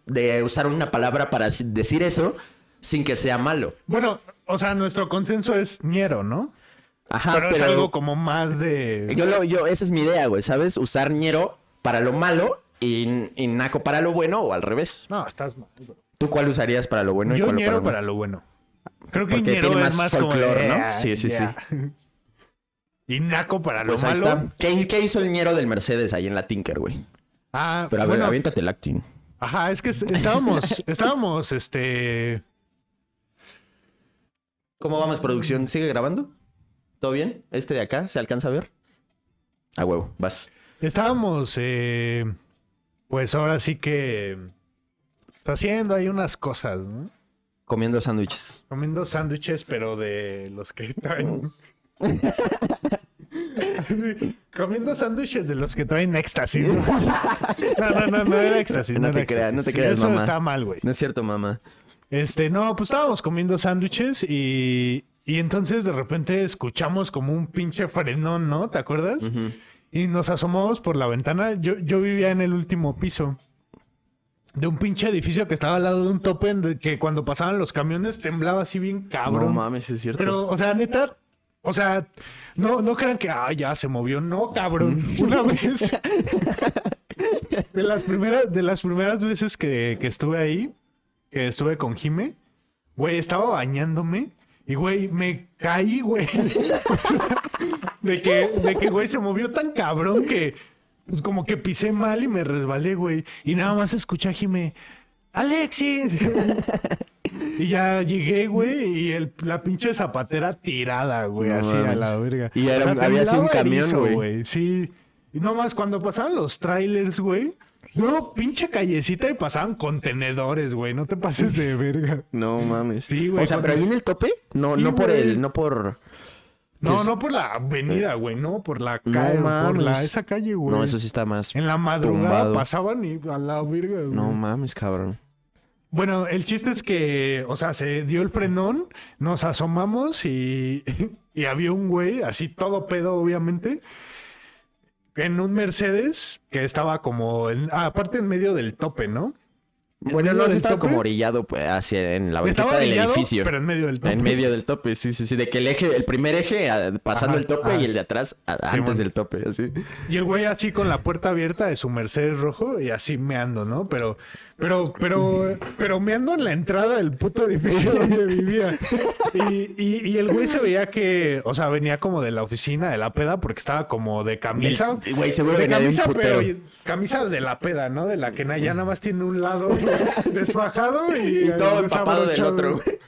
de usar una palabra para decir eso sin que sea malo.
Bueno, o sea, nuestro consenso es ñero, ¿no?
Ajá,
pero, es algo como más de.
Yo lo, yo, esa es mi idea, güey, ¿sabes? Usar ñero para lo malo y, y naco para lo bueno o al revés.
No, estás mal. bro.
¿Tú cuál usarías para lo bueno y
Yo
cuál
ñero
para lo
bueno. Creo que ñero es
más folclore, ¿no?
"Ah,
Sí, sí, sí. [laughs]
ya". Y naco para
Pues
lo
ahí
malo.
está. ¿Qué, qué hizo el ñero del Mercedes ahí en la Tinker, güey?
Ah,
Pero a ver,
bueno,
aviéntate el acting.
Ajá, es que est- estábamos, [laughs] estábamos, este.
¿Cómo vamos, producción? ¿Sigue grabando? ¿Todo bien? ¿Este de acá se alcanza a ver? A huevo, vas.
Estábamos, eh, pues ahora sí que haciendo ahí unas cosas, ¿no?
Comiendo sándwiches.
Comiendo sándwiches, pero de los que traen. [laughs] [laughs] Comiendo sándwiches de los que traen éxtasis. ¿no? [laughs] No, no, no, no era éxtasis.
No
No,
te creas, no te creas,
Eso
mamá.
está mal, güey.
No es cierto, mamá.
Este, no, pues estábamos comiendo sándwiches y, y entonces de repente escuchamos como un pinche frenón, ¿no? ¿Te acuerdas? Y nos asomamos por la ventana. Yo, yo vivía en el último piso de un pinche edificio que estaba al lado de un tope en que cuando pasaban los camiones temblaba así bien cabrón.
No mames, es cierto.
Pero, o sea, neta, o sea, no, no crean que, ah, ya se movió. No, cabrón. Una vez, de las primeras, de las primeras veces que, que estuve ahí, que estuve con Jime, güey, estaba bañándome y, güey, me caí, güey. [laughs] O sea, de que, de que, güey, se movió tan cabrón que, pues, como que pisé mal y me resbalé, güey. Y nada más escuché a Jime, Alexis. Y ya llegué, güey, y el, la pinche zapatera tirada, güey,
No
así a la verga.
Y era había sido un camión, güey.
Sí. Y nomás cuando pasaban los trailers, güey. No, pinche callecita y pasaban contenedores, güey. No te pases de verga.
No mames.
Sí, güey,
O sea, pero ahí en el tope, no,
Sí,
no por
güey.
el, no por.
No, no por la avenida, güey, no, por la
No
calle, por
mames.
la esa calle, güey.
No, eso sí está más.
En la madrugada
tumbado.
pasaban y a la verga, güey.
No mames, cabrón.
Bueno, el chiste es que, o sea, se dio el frenón, nos asomamos [laughs] y, había un güey, así todo pedo, obviamente, en un Mercedes que estaba como, en- aparte en medio del tope, ¿no? En
Bueno, no,
tope.
como orillado pues, hacia en la banqueta del
orillado,
edificio.
pero en medio del tope.
En medio del tope, sí, sí, sí. De que el eje, el primer eje pasando
Ajá,
el tope y el de atrás
Sí,
antes
bueno.
del tope, así.
Y el güey así con la puerta abierta de su Mercedes rojo y así meando, ¿no? Pero, pero, pero, pero meando en la entrada del puto edificio [laughs] donde vivía. Y, y, y el güey se veía que, o sea, venía como de la oficina de la peda porque estaba como de camisa.
Y, güey, seguro
de camisa, pero camisa de la peda, ¿no? De la que ya nada más tiene un lado [laughs] desfajado y,
Y todo empapado del otro, güey.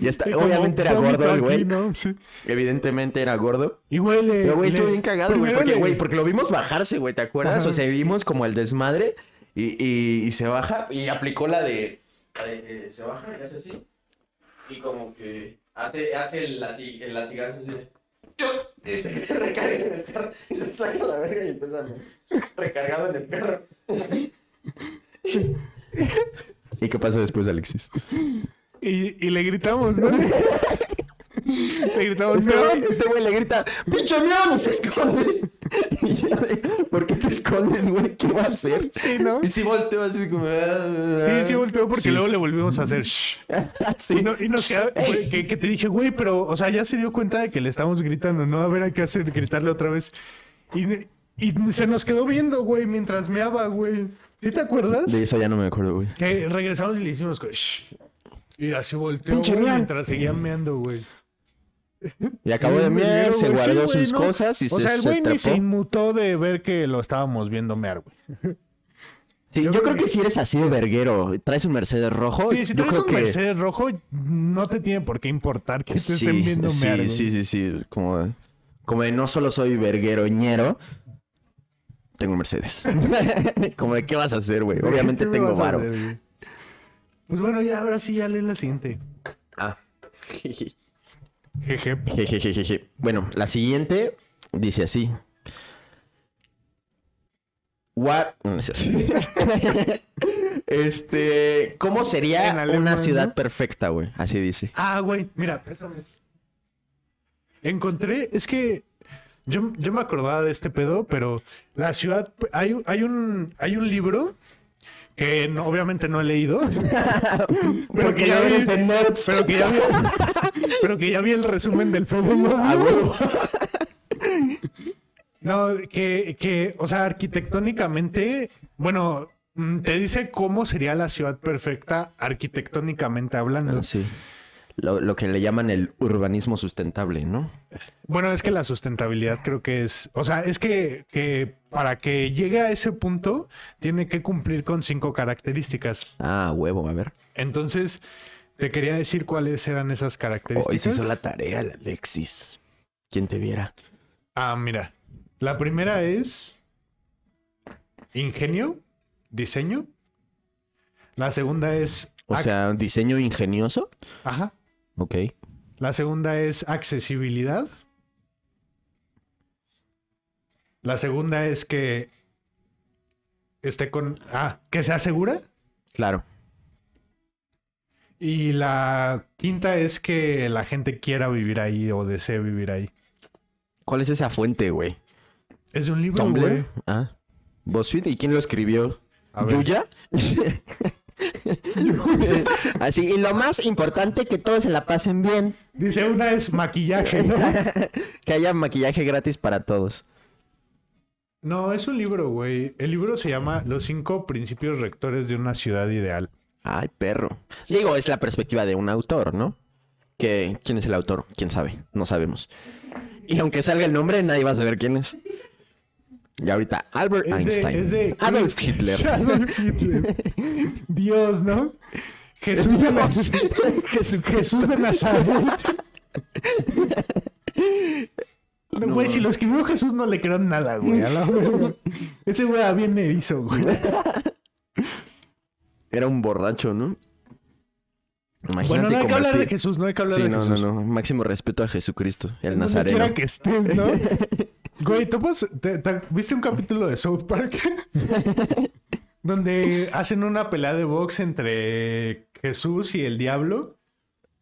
Y está, obviamente era gordo el güey.
¿no? Sí.
Evidentemente era gordo.
Y güey, le-
Pero, güey, estuvo bien cagado, güey. Porque,
le-
güey, porque lo vimos bajarse, güey, ¿te acuerdas?
Ajá.
O sea, vimos como el desmadre y, y, y se baja y aplicó la de, la de se baja y hace así. Y como que hace, hace el, lati- el latigazo así de... Y se, se recarga en el carro y se saca la verga y empieza a- recargado en el carro. [laughs] [laughs] ¿Y qué pasó después, Alexis?
Y, y le gritamos, ¿no? le gritamos,
Este
"No".
güey, este güey le grita, ¡Pinche miau! Se esconde. Y yo de, ¿Por qué te escondes, güey? ¿Qué va a hacer?
Sí, ¿no?
Y si volteo así como...
Sí, sí volteó porque
Sí.
luego le volvimos a hacer shh. [laughs]
Sí.
Y, no- y nos queda, que, que te dije, güey, pero, o sea, ya se dio cuenta de que le estamos gritando, ¿no? A ver, hay que hacer, gritarle otra vez. Y, y se nos quedó viendo, güey, mientras meaba, güey. ¿Sí te acuerdas?
De eso ya no me acuerdo, güey.
Que regresamos y le hicimos, shh. Y así volteó,
Pinche
güey, mientras seguía meando, güey.
Y acabó de mear, se
güey. Sí,
guardó
güey,
sus
¿no?
cosas y
O
se,
sea, el
se
güey ni se inmutó de ver que lo estábamos viendo mear, güey. [laughs]
Sí, yo, creo que si eres así de verguero, traes un Mercedes rojo,
Sí, si
yo
traes
creo
un
que...
Mercedes rojo, no te tiene por qué importar que te
Sí,
estén viendo
sí,
mear, güey.
sí, sí, sí, como, como de no solo soy verguero ñero, tengo un Mercedes. [laughs] como de qué vas a hacer, güey. Obviamente
¿Qué me
tengo varo.
hacer? Pues bueno, ya ahora sí, ya lees la siguiente.
Ah.
Jeje.
Jejejeje. Bueno, la siguiente dice así. What? No, no [laughs] este, ¿cómo sería
alemán,
una ciudad
¿no?
perfecta, güey? Así dice.
Ah, güey, mira. Encontré, es que yo, yo me acordaba de este pedo, pero la ciudad, hay, un- hay un, hay un libro que no- obviamente no he leído, [laughs] pero
Porque
que ya vi, pero que ya vi, pero que ya vi el resumen del pedo. ¿no?
A huevo.
No, que, que, o sea, arquitectónicamente, bueno, mm, te dice cómo sería la ciudad perfecta arquitectónicamente hablando.
Ah, sí. Lo, lo que le llaman el urbanismo sustentable, ¿no?
Bueno, es que la sustentabilidad creo que es, o sea, es que, que para que llegue a ese punto tiene que cumplir con cinco características.
Ah, huevo, a ver.
Entonces, te quería decir cuáles eran esas
Hoy
características.
se hizo la tarea, Alexis. ¿Quién te viera?
Ah, mira. La primera es ingenio, diseño. La segunda es,
O sea, diseño ingenioso.
ajá.
Ok.
La segunda es accesibilidad. La segunda es que esté con, ah, que sea segura.
Claro.
Y la quinta es que la gente quiera vivir ahí o desee vivir ahí.
¿Cuál es esa fuente, güey?
Es de un libro, güey.
Ah. ¿BuzzFeed? ¿Y quién lo escribió? ¿Yuya? [laughs] [laughs] Así, y lo más importante, que todos se la pasen bien.
Dice una es maquillaje, ¿no? [laughs]
que haya maquillaje gratis para todos.
No, es un libro, güey. El libro se llama Los cinco principios rectores de una ciudad ideal.
Ay, perro. Digo, es la perspectiva de un autor, ¿no? Que, ¿Quién es el autor? ¿Quién sabe? No sabemos. Y aunque salga el nombre, nadie va a saber quién es. Y ahorita, Albert
Es de-
Einstein.
es de-
Adolf Hitler. [laughs]
Adolf Hitler. Dios, ¿no? Jesús de Nazaret. [laughs] Jesús, de Nazaret. No, Güey, si lo escribió Jesús no le creo nada, güey. a la verga. Ese güey era bien erizo, güey.
Era un borracho, ¿no? Imagínate
Bueno, no hay que hablar de Jesús, no hay que hablar
Sí,
de
no,
Jesús.
no, no. Máximo respeto a Jesucristo, el nazareno.
que estés, ¿no? [laughs] Güey, ¿topas- te- te- ¿viste un capítulo de South Park? [laughs] Donde hacen una pelea de box entre Jesús y el diablo.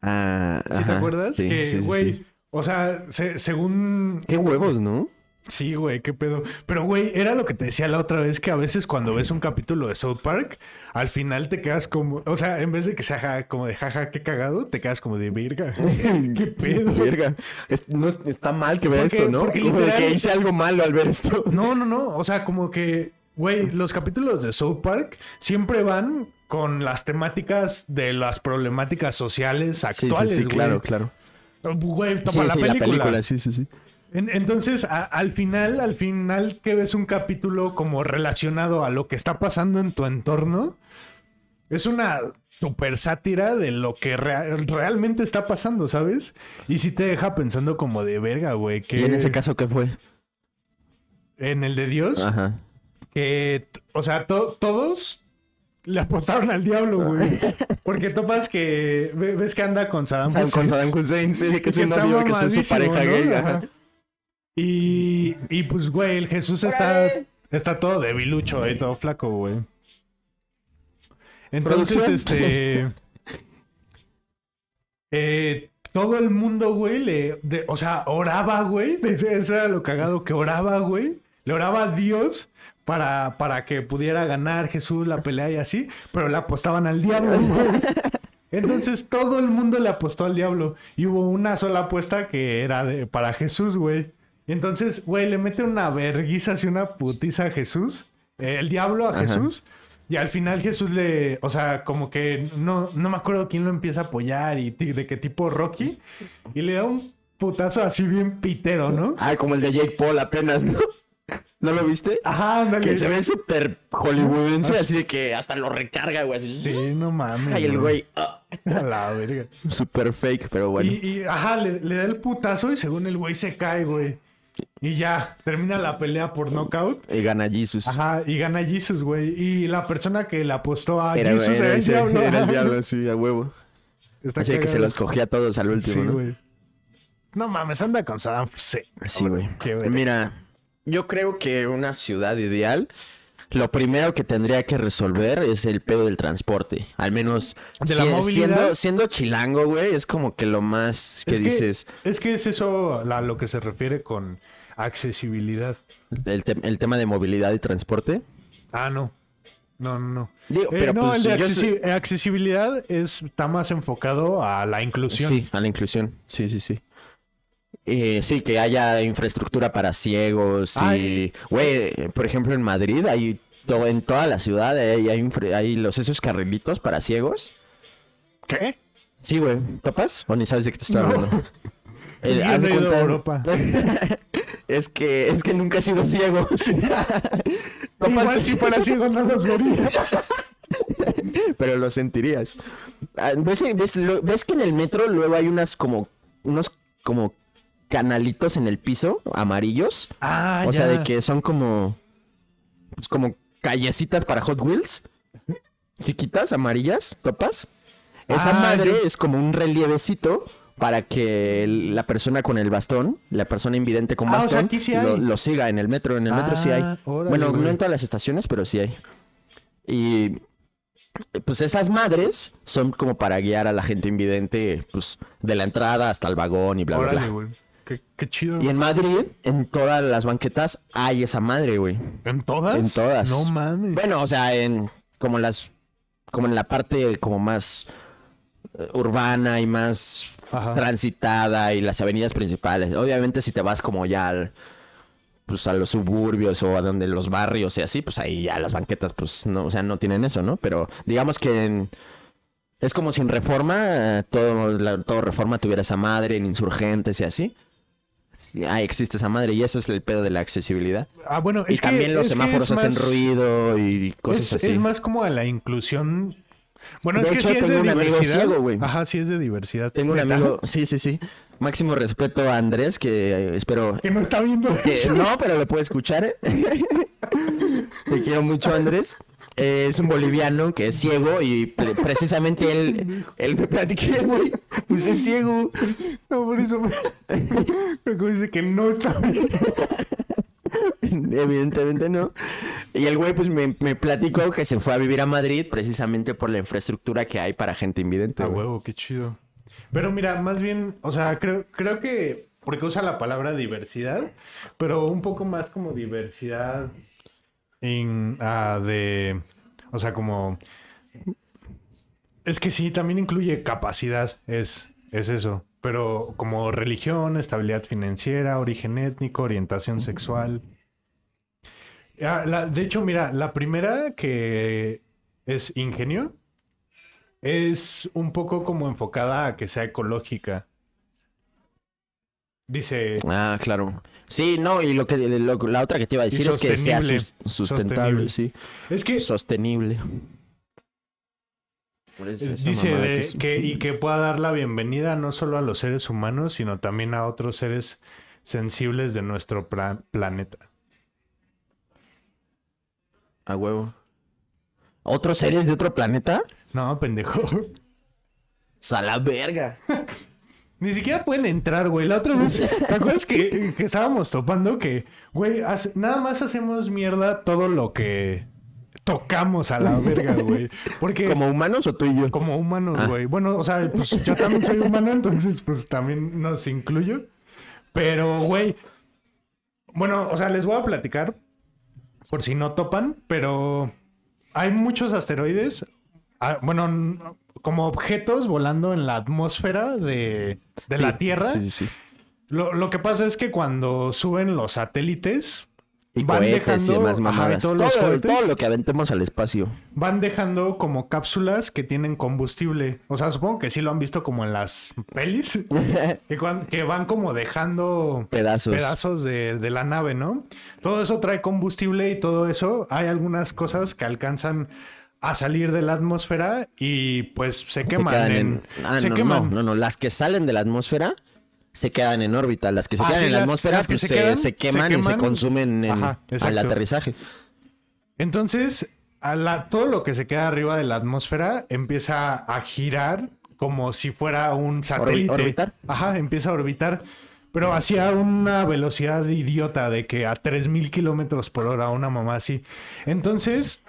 Ah,
¿Sí te acuerdas?
Sí,
que,
sí,
güey,
sí.
o sea, se- según...
Qué huevos, ¿no?
Sí, güey, qué pedo. Pero, güey, era lo que te decía la otra vez, que a veces cuando ves un capítulo de South Park, al final te quedas como... O sea, en vez de que sea ja- como de jaja, qué cagado, te quedas como de verga. [laughs] qué pedo. [laughs]
Verga. Es- no es- está mal que vea esto, ¿no?
porque
Como de
literal-
que hice algo malo al ver esto. [laughs]
No, no, no. O sea, como que, güey, los capítulos de South Park siempre van con las temáticas de las problemáticas sociales
Sí, sí,
actuales,
sí,
güey.
claro, claro.
Güey,
Sí,
toma la,
sí,
película.
sí, sí, sí.
En- entonces, a- al final, al final que ves un capítulo como relacionado a lo que está pasando en tu entorno, es una super sátira de lo que rea- realmente está pasando, ¿sabes? Y sí te deja pensando como de verga, güey. Que
¿Y en ese caso qué fue?
en el de Dios,
Ajá.
que, o sea, to- todos le apostaron al diablo, güey. [laughs] Porque topas que ve- ves que anda con Saddam
Con
Hussein.
Saddam Hussein, sí, que es [laughs] un novio, que es su pareja
¿no?
gay.
Ajá. Y, y pues, güey, el Jesús está, está todo debilucho y todo flaco, güey. Entonces, este. eh, todo el mundo, güey, le. de- o sea, oraba, güey. [laughs] Eso era lo cagado que oraba, güey. le oraba a Dios para, para que pudiera ganar Jesús la pelea y así, pero le apostaban al diablo, güey. [laughs] Entonces todo el mundo le apostó al diablo y hubo una sola apuesta que era de, para Jesús, güey. Y entonces, güey, le mete una verguiza así, una putiza a Jesús, eh, el diablo a
Ajá.
Jesús. Y al final Jesús le, o sea, como que no, no me acuerdo quién lo empieza a apoyar y de qué tipo Rocky. Y le da un putazo así bien pitero, ¿no?
Ah, como el de Jake Paul apenas, ¿no? ¿No lo viste?
Ajá, ándale.
Que se ve súper hollywoodense,
Ah,
así de que hasta lo recarga, güey. así.
Sí, no mames.
Ay, el güey, ah,
A la verga.
súper fake, pero bueno.
Y, y, ajá, le, le da el putazo y según el güey se cae, güey. Y ya, termina la pelea por knockout.
Y gana Jesus.
Ajá, y gana Jesus, güey. Y la persona que le apostó a
Era,
Jesus
era
era el
ese-
diablo.
era el [laughs] diablo, sí, a huevo.
Está
Así que se los cogía a todos al último,
Sí,
¿no?
güey. No mames, anda con Saddam Hussein.
Sí, güey. Mira, yo creo que una ciudad ideal, lo primero que tendría que resolver es el pedo del transporte. Al menos siendo, siendo chilango, güey, es como que lo más que
Es
dices.
Es que es eso a lo que se refiere con accesibilidad.
El, te- el tema de movilidad y transporte.
Ah, no. No, no, no.
Digo,
Eh,
pero
no,
pues
el de accesi- accesibilidad es, está más enfocado a la inclusión.
Sí, a la inclusión. Sí, sí, sí. Eh, sí, que haya infraestructura para ciegos y... Güey, por ejemplo, en Madrid hay... Todo, en toda la ciudad hay, hay, infra- hay los esos carrilitos para ciegos.
¿Qué?
Sí, güey. ¿Topas? ¿O ni sabes de qué te estoy
No.
hablando? [laughs]
No
de cuenta-
Europa. [laughs]
es que es que nunca he sido ciego. [laughs]
Igual si fuera ciego no los vería.
pero lo sentirías. Ah, ¿Ves, ves, lo- ves que en el metro luego hay unas como unos como canalitos en el piso amarillos?
Ah,
o sea, de que son como pues como callecitas para Hot Wheels. Chiquitas, amarillas, topas. Esa
Ah,
madre
yo-
es como un relievecito para que la persona con el bastón, la persona invidente con
Ah, o sea,
bastón,
sí
lo, lo siga en el metro. En el metro sí hay.
Ah, órale,
bueno, no en todas las estaciones, pero sí hay. Y pues esas madres son como para guiar a la gente invidente, pues de la entrada hasta el vagón y bla, bla, bla.
güey. Qué, qué chido.
Y en Madrid, en todas las banquetas, hay esa madre, güey.
¿En todas?
En todas.
No mames.
Bueno, o sea, en como las como en la parte como más eh, urbana y más
Ajá.
transitada y las avenidas principales. Obviamente si te vas como ya al pues a los suburbios o a donde los barrios y así, pues ahí ya las banquetas pues no, o sea, no tienen eso, ¿no? Pero digamos que en- es como si en Reforma, eh, todo, la- todo Reforma tuviera esa madre, en Insurgentes y así. Ahí existe esa madre y eso es el pedo de la accesibilidad.
Ah, bueno,
Y
es que-
también los
es
semáforos
es
hacen
más-
ruido y cosas
es,
así.
es más como a la inclusión. Bueno,
De
es que sí es
tengo
de
un amigo
diversidad.
ciego, güey.
Ajá, sí es de diversidad.
Tengo un amigo, sí, sí, sí. Máximo respeto a Andrés, que eh, espero
Que no está viendo.
que no, pero lo puede escuchar. ¿eh? [laughs] Te quiero mucho, Andrés. Eh, es un boliviano que es ciego y pre- [laughs] precisamente él, él me platiqué, güey, pues es ciego.
No, por eso me... me dice que no está.
Evidentemente no. Y el güey pues me, me platicó que se fue a vivir a Madrid precisamente por la infraestructura que hay para gente invidente.
A huevo, qué chido. Pero mira, más bien, o sea, creo, creo que, porque usa la palabra diversidad, pero un poco más como diversidad ah, de, o sea, como, es que sí, también incluye capacidad, es, es eso, pero como religión, estabilidad financiera, origen étnico, orientación sexual. Ah, de hecho, mira, la primera que es ingenio, es un poco como enfocada a que sea ecológica. Dice,
Ah, claro. Sí, no, y lo que lo- la otra que te iba a decir es que sea sus- sustentable,
Sostenible.
sí.
es que
Sostenible. Esa
dice de que y que pueda dar la bienvenida no solo a los seres humanos, sino también a otros seres sensibles de nuestro planeta.
A huevo. ¿Otros seres de otro planeta?
No, pendejo.
A la verga. [laughs]
Ni siquiera pueden entrar, güey. La otra vez, [laughs] ¿te acuerdas que, que estábamos topando que, güey, hace- nada más hacemos mierda todo lo que tocamos a la [laughs] verga, güey? Porque
¿Como humanos o tú y yo?
Como humanos,
Ah.
güey. Bueno, o sea, pues yo [laughs] también soy humano, entonces pues también nos incluyo. Pero, güey, Bueno, o sea, les voy a platicar por si no topan, pero hay muchos asteroides, ah, bueno, como objetos volando en la atmósfera de, de la Tierra.
Sí, sí.
Lo, lo que pasa es que cuando suben los satélites,
Y
Van
cohetes y
dejando-
demás
ajá, y
mamadas.
todos los
todo,
cohetes.
todo lo que aventemos al espacio.
van dejando como cápsulas que tienen combustible. O sea, supongo que sí lo han visto como en las pelis, [laughs] que, que van como dejando
Pedazos.
pedazos de, de la nave, ¿no? Todo eso trae combustible y todo eso. Hay algunas cosas que alcanzan a salir de la atmósfera y pues se
Se
queman.
quedan
en-
en... Ah,
se
no,
queman.
no, no, no. Las que salen de la atmósfera se quedan en órbita. Las que se
Ah,
quedan
sí,
en la
las-
atmósfera
las que
pues,
se
se,
quedan,
se
se
queman y se consumen en,
Ajá,
al aterrizaje.
Entonces, a la- todo lo que se queda arriba de la atmósfera empieza a girar como si fuera un satélite.
orbitar.
Ajá, empieza a orbitar. Pero hacia una velocidad idiota de que a 3000 kilómetros por hora, una mamá así. Entonces,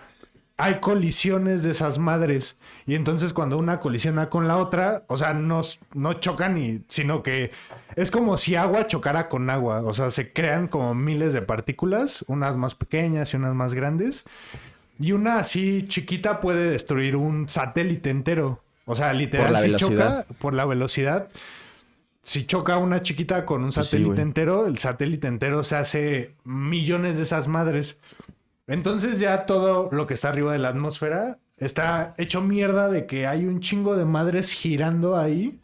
hay colisiones de esas madres. Y entonces, cuando una colisiona con la otra, o sea, no, no chocan, y, sino que es como si agua chocara con agua. O sea, se crean como miles de partículas, unas más pequeñas y unas más grandes. Y una así chiquita puede destruir un satélite entero. O sea, literal,
Por la
si
velocidad.
choca por la velocidad. Si choca una chiquita con un
Pues sí,
satélite entero, el satélite entero se hace millones de esas madres. Entonces ya todo lo que está arriba de la atmósfera está hecho mierda de que hay un chingo de madres girando ahí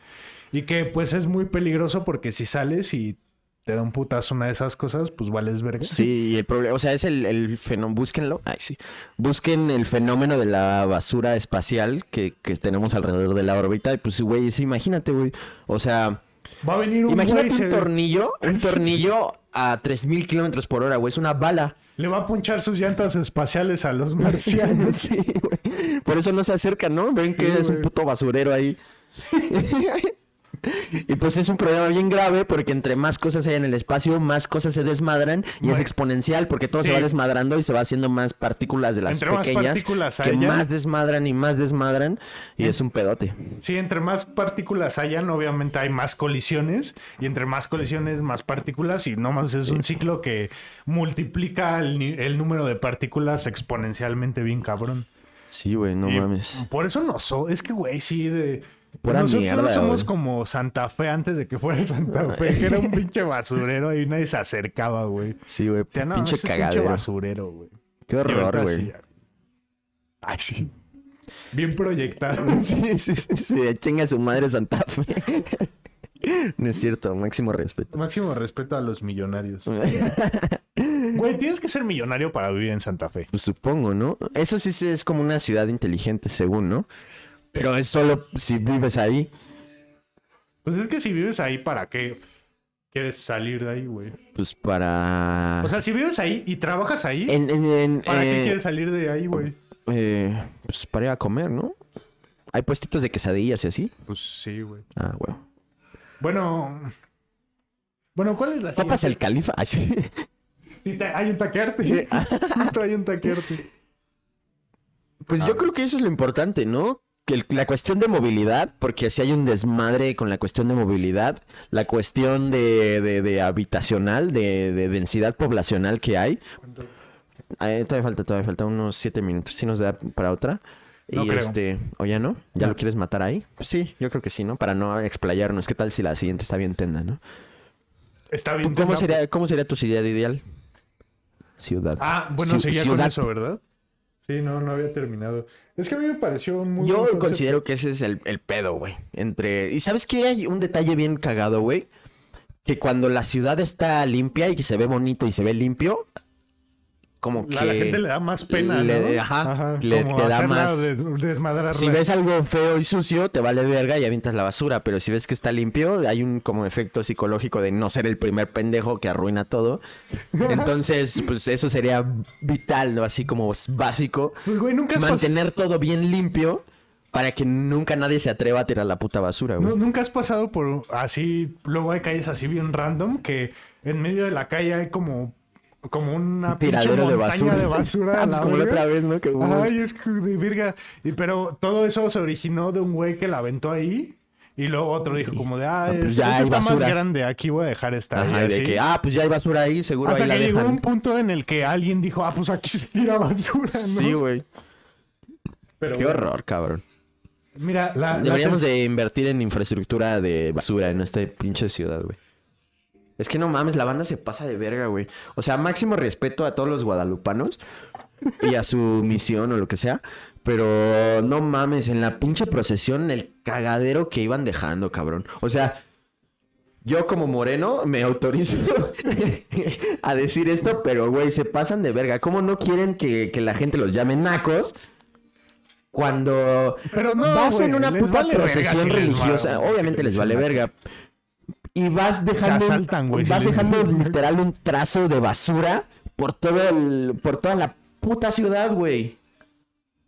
y que pues es muy peligroso porque si sales y te da un putazo una de esas cosas, pues vales verga.
Sí, y el problema, o sea, es el, el fenómeno, búsquenlo, ay, sí, busquen el fenómeno de la basura espacial que, que tenemos alrededor de la órbita, y pues, güey, sí, imagínate, güey, o sea,
Va a venir un
imagínate un
se-
tornillo, un [laughs] tornillo a 3000 kilómetros por hora, güey, es una bala.
le va a punchar sus llantas espaciales a los marcianos. [laughs]
Sí, güey, por eso no se acercan, ¿no? Ven que
Sí,
es un puto basurero ahí. Y pues es un problema bien grave porque entre más cosas hay en el espacio, más cosas se desmadran y es exponencial porque todo se va desmadrando y se va haciendo más partículas de las
Entre más
pequeñas
partículas
que más desmadran y más desmadran y es un pedote.
Sí, entre más partículas hayan, obviamente hay más colisiones y entre más colisiones, más partículas y no más es un ciclo que multiplica el, número de partículas exponencialmente bien cabrón.
Sí, güey, no
Y
mames.
Por eso no so, es que güey, sí de
Pura
nosotros
mierda,
somos
güey.
como Santa Fe antes de que fuera Santa [laughs] Fe, que era un pinche basurero y nadie se acercaba, güey. O
Sí, güey,
sea, no,
pinche cagadero.
basurero, güey.
Qué horror, güey.
Ay, sí. Bien proyectado. [laughs]
Sí, sí, sí, sí, chinga su madre Santa Fe. [laughs] No es cierto, máximo respeto.
Máximo respeto a los millonarios. Güey, tienes que ser millonario para vivir en Santa Fe.
Pues supongo, ¿no? Eso sí es como una ciudad inteligente, según, ¿no? Pero es solo si vives ahí.
Pues es que si vives ahí, ¿para qué quieres salir de ahí, güey?
Pues para...
O sea, si vives ahí y trabajas ahí,
en, en- en,
¿para qué
eh,
quieres salir de ahí, güey?
eh, pues para ir a comer, ¿no? Hay puestitos de quesadillas y así.
Pues sí, güey.
Ah, güey.
Bueno. Bueno, ¿cuál es la
¿Papas el
siguiente?
califa? Ay, sí. [laughs]
Sí, te- hay un taquearte. Justo [laughs] [laughs] hay un taquearte.
Pues yo creo que eso es lo importante, ¿no? Que el- la cuestión de movilidad, porque si hay un desmadre con la cuestión de movilidad, la cuestión de, de- de habitacional, de, de densidad poblacional que hay. Eh, todavía falta, todavía falta unos siete minutos. Si nos da para otra.
No
y
creo.
este, o ya no, ¿ya
No.
lo quieres matar ahí? Pues sí, yo creo que sí, ¿no? Para no explayarnos. ¿Qué tal si la siguiente está bien tenda, no?
Está
¿Tú
bien.
¿Cómo sería, ¿Cómo sería tu ciudad ideal? Ciudad.
Ah, bueno, seguía con
ciudad.
eso, ¿verdad? Sí, no, no había terminado. Es que a mí me pareció un muy
Yo
buen
considero que ese es el, el pedo, güey. Entre. ¿Y sabes qué? Hay un detalle bien cagado, güey. Que cuando la ciudad está limpia y que se ve bonito y se ve limpio, como que.
A la gente le da más pena,
le-
¿no?
ajá, le-
como
te da más-
de-.
Si ves algo feo y sucio, te vale verga y avientas la basura. Pero si ves que está limpio, hay un como efecto psicológico de no ser el primer pendejo que arruina todo. [laughs] Entonces, pues eso sería vital, ¿no? Así como básico.
Pues, güey, nunca has, pas-
Mantener todo bien limpio para que nunca nadie se atreva a tirar la puta basura, güey.
no- nunca has pasado por así, luego hay calles así bien random que en medio de la calle hay como como una
tiradero de basura.
de basura.
Ah, pues
la
como la otra vez, ¿no? Que hubo-
Ay, es que de virga. Y, pero todo eso se originó de un güey que la aventó ahí. Y luego otro dijo como de, ah,
pues
es-
ya hay
está más grande, aquí voy a dejar esta.
Ajá,
y
de que, ah, pues ya hay basura ahí, seguro
Hasta
ahí la
que llegó
dejan.
un punto en el que alguien dijo, ah, pues aquí se tira basura, ¿no?
Sí, güey.
Pero
Qué
bueno,
horror, cabrón.
Mira, la, la
Deberíamos
ter-
de invertir en infraestructura de basura en esta pinche ciudad, güey. Es que no mames, la banda se pasa de verga, güey. O sea, máximo respeto a todos los guadalupanos y a su [laughs] misión o lo que sea. Pero no mames, en la pinche procesión, el cagadero que iban dejando, cabrón. O sea, yo como moreno me autorizo [laughs] a decir esto, pero güey, se pasan de verga. ¿Cómo no quieren que, que la gente los llame nacos? Cuando
Pero no,
vas
güey,
en una
les
puta
vale
procesión
si les
religiosa,
va-
obviamente les vale verga. Y vas dejando,
Te asaltan, güey,
vas
si les-
dejando literal un trazo de basura por todo el, por toda la puta ciudad, güey.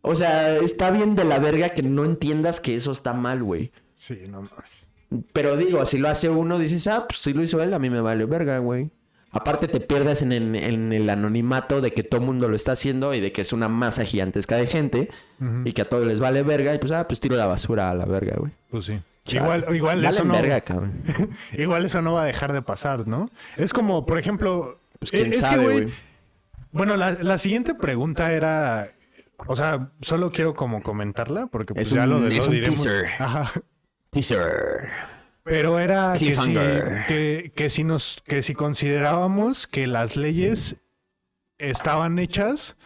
O sea, está bien de la verga que no entiendas que eso está mal, güey.
Sí, no mames.
Pero digo, si lo hace uno, dices, ah, pues si lo hizo él, a mí me vale verga, güey. Aparte te pierdes en, en- en el anonimato de que todo mundo lo está haciendo y de que es una masa gigantesca de gente y que a todos les vale verga y pues, ah, pues tiro la basura a la verga, güey.
Pues sí. Igual, igual eso no...
verga. [laughs]
Igual eso no va a dejar de pasar, ¿no? Es como, por ejemplo...
Pues quién
es que,
sabe, güey.
Bueno, la, la siguiente pregunta era... O sea, solo quiero como comentarla, porque pues
Es
ya
un-
lo, de-
es
lo
un
diremos.
teaser. [laughs]
Ajá.
Teaser.
Pero era que si, que, que si nos, que si considerábamos que las leyes estaban hechas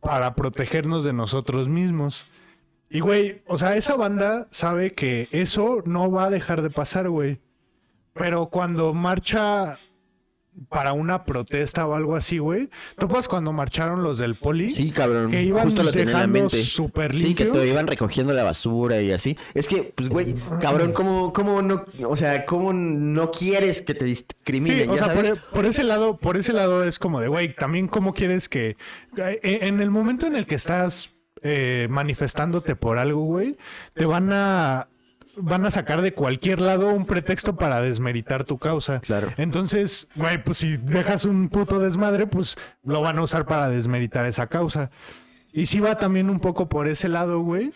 para protegernos de nosotros mismos. Y güey, o sea, esa banda sabe que eso no va a dejar de pasar, güey. Pero cuando marcha para una protesta o algo así, güey, ¿topas cuando marcharon los del poli?
Sí, cabrón.
Que iban
Justo lo tenía en la
dejando
mente.
súper
Sí, que te iban recogiendo la basura y así. Es que, pues, güey, cabrón, ¿cómo, cómo no, o sea, cómo no quieres que te
Sí,
discriminen?
o
ya
sea,
sabes?
por, por ese lado, por ese lado es como de, güey, también cómo quieres que eh, en el momento en el que estás eh, manifestándote por algo, güey, te van a van a sacar de cualquier lado un pretexto para desmeritar tu causa.
Claro.
Entonces, güey, pues si dejas un puto desmadre, pues lo van a usar para desmeritar esa causa. Y sí va también un poco por ese lado, güey.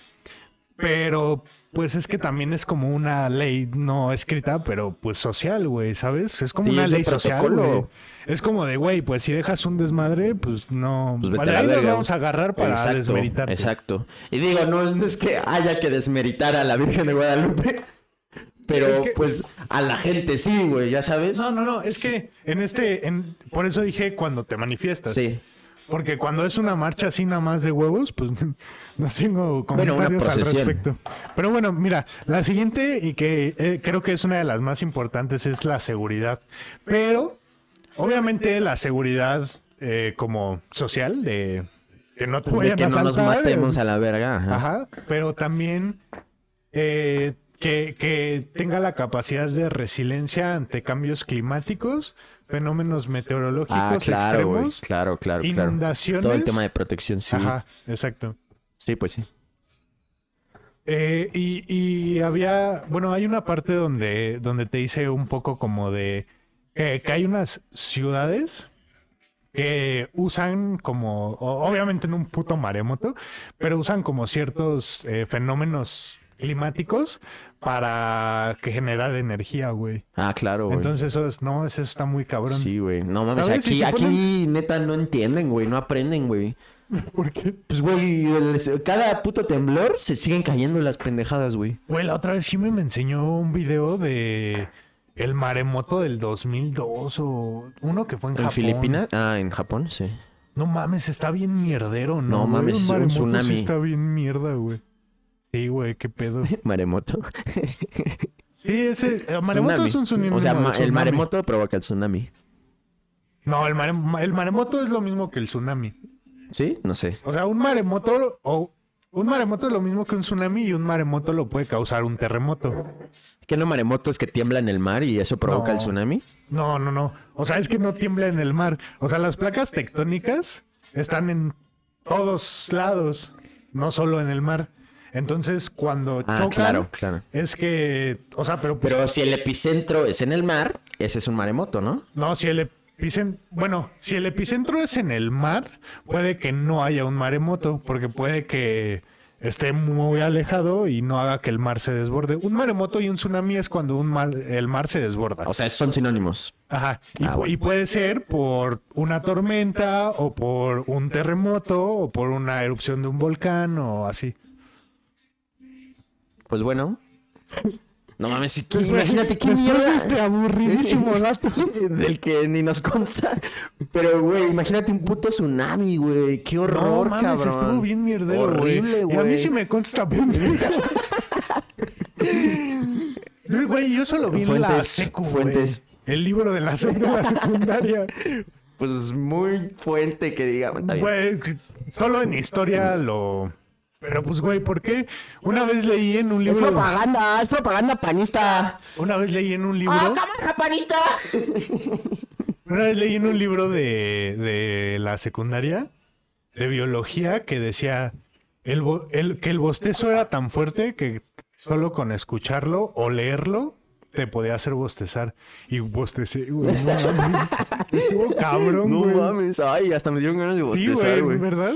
Pero, pues es que también es como una ley no escrita, pero pues social, güey, ¿sabes? Es como
Sí,
una ley social, güey. Es como de, güey, pues si dejas un desmadre, pues no...
Pues
Vale, ahí nos vamos a agarrar para
exacto,
desmeritarte.
Exacto. Y digo, no, no es que haya que desmeritar a la Virgen de Guadalupe, [laughs] pero
Es que-
pues a la gente sí, güey, ya sabes.
No, no, no, es que en este... En... Por eso dije cuando te manifiestas.
Sí.
Porque cuando es una marcha así nada más de huevos, pues [laughs] no tengo
Bueno,
comentarios al respecto. Pero bueno, mira, la siguiente y que eh, creo que es una de las más importantes es la seguridad. Pero obviamente la seguridad eh, como social de que no te
De que
a
no nos
asaltar,
matemos
eh,
a la verga. Ajá.
Ajá, pero también eh, que, que tenga la capacidad de resiliencia ante cambios climáticos, fenómenos meteorológicos
Ah, claro,
extremos.
Claro, claro, claro.
Inundaciones.
Todo el tema de protección civil.
Ajá, exacto.
Sí, pues sí.
Eh, y, y había, bueno, hay una parte donde, donde te dice un poco como de que, que hay unas ciudades que usan como, obviamente en un puto maremoto, pero usan como ciertos eh, fenómenos climáticos para que generar energía, güey.
Ah, claro, güey.
Entonces eso es, no, eso está muy cabrón.
Sí, güey. No mames,
¿Sabes? Si
aquí, aquí neta no entienden, güey. No aprenden, güey. [laughs]
¿Por qué?
Pues, güey, cada puto temblor se siguen cayendo las pendejadas, güey.
Güey, la otra vez Jimmy me enseñó un video de el maremoto del 2002 o uno que fue en,
¿En
Japón.
Filipinas? Ah, en Japón, sí.
No mames, está bien mierdero, ¿no?
No mames, un
maremoto sí
tsunami.
está bien mierda, güey. Sí, güey, qué pedo. [laughs]
Maremoto.
Sí, ese el maremoto
Tsunami.
es un tsunami.
O sea, ma- el maremoto provoca el tsunami.
No, el, mare- el maremoto es lo mismo que el tsunami.
¿Sí? No sé.
O sea, un maremoto o un maremoto es lo mismo que un tsunami y un maremoto lo puede causar un terremoto.
¿Qué no maremoto es que tiembla en el mar y eso provoca
No.
el tsunami?
No, no, no. O sea, es que no tiembla en el mar. O sea, las placas tectónicas están en todos lados, no solo en el mar. Entonces, cuando
Ah,
chocan,
claro, claro.
es que, o sea, pero, pues,
Pero si el epicentro es en el mar, ese es un maremoto, ¿no?
no, si el epicentro, bueno, si el epicentro es en el mar, puede que no haya un maremoto, porque puede que esté muy alejado y no haga que el mar se desborde. Un maremoto y un tsunami es cuando un mar, el mar se desborda.
O sea, son sinónimos.
Ajá. Y,
Ah,
pu-
bueno.
y puede ser por una tormenta o por un terremoto o por una erupción de un volcán o así.
Pues bueno. No mames,
Pues,
que- imagínate qué mierda.
este aburridísimo dato.
Del que ni nos consta. Pero, güey, imagínate un puto tsunami, güey. Qué horror,
no mames,
cabrón.
estuvo bien mierdero, güey.
Horrible,
Y a mí
güey.
sí me consta pendejo. [laughs] No, Güey, yo solo vi en la
Fuentes,
secu, güey.
fuentes.
El libro de la, sec- de la secundaria.
Pues muy fuente que digamos.
Güey, solo en historia lo... Pero pues, güey, ¿por qué? Una vez leí en un
Es
libro...
propaganda, es propaganda panista.
Una vez leí en un libro...
¡Ah, cámara panista! [laughs]
Una vez leí en un libro de, de la secundaria de biología que decía el, el- que el bostezo era tan fuerte que solo con escucharlo o leerlo te podía hacer bostezar. Y bostecé, güey. No mames. [laughs] Estuvo cabrón,
No
güey.
mames, ay, hasta me dieron ganas de
Sí,
bostezar,
güey,
güey.
¿verdad?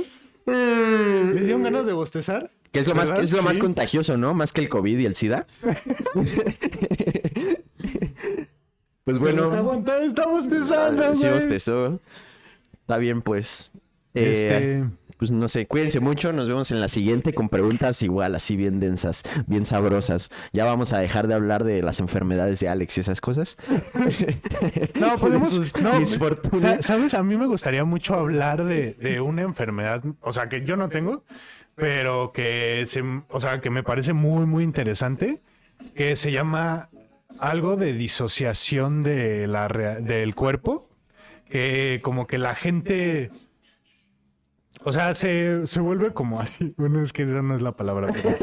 ¿Les dieron ganas de bostezar?
Que es lo más, es lo más contagioso, ¿no? Más que el COVID y el SIDA. [laughs] pues bueno.
Aguanta, está bostezando,
Sí, bostezó. Está bien, pues. Eh,
Este...
Pues no sé, cuídense mucho, nos vemos en la siguiente con preguntas igual, así bien densas, bien sabrosas. Ya vamos a dejar de hablar de las enfermedades de Alex y esas cosas. [laughs] [laughs]
No, podemos.
Sus
no, ¿Sabes? A mí me gustaría mucho hablar de, de una enfermedad, o sea, que yo no tengo, pero que se, o sea, que me parece muy, muy interesante, que se llama algo de disociación de la del cuerpo, que como que la gente. O sea, se, se vuelve como así. [laughs] Bueno, es que esa no es la palabra. pero-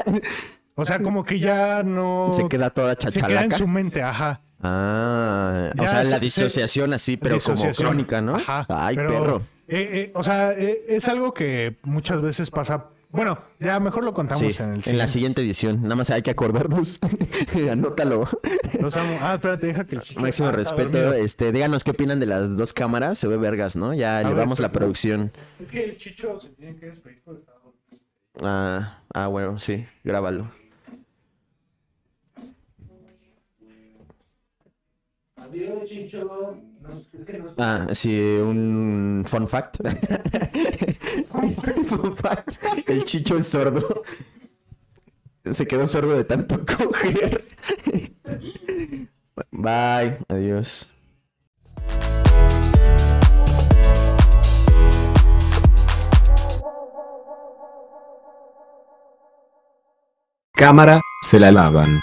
o sea, como que ya no.
Se queda toda
se queda en
chachalaca.
su mente, ajá.
Ah, o sea,
se-
la
se-
disociación así, pero
Disociación.
como crónica, ¿no?
Ajá,
Ay,
pero,
perro.
eh, eh, o sea, eh, es algo que muchas veces pasa. Bueno, ya mejor lo contamos
Sí,
en el
en la
siguiente.
edición. Nada más hay que acordarnos. [laughs] Anótalo.
Los amo. Ah, espérate, deja que el chicho-
Máximo
Ah,
respeto. Este, díganos qué opinan de las dos cámaras. Se ve vergas, ¿no? Ya llevamos la
pero-
producción.
Es que el chicho se tiene que despedir por dormido.
Ah, ah, bueno, sí. Grábalo.
Adiós, chicho. No, es que no
Ah, sí, un fun fact. [laughs] fun fact. El chicho es sordo. Se quedó sordo de tanto coger. Bye. Adiós.
Cámara, se la lavan.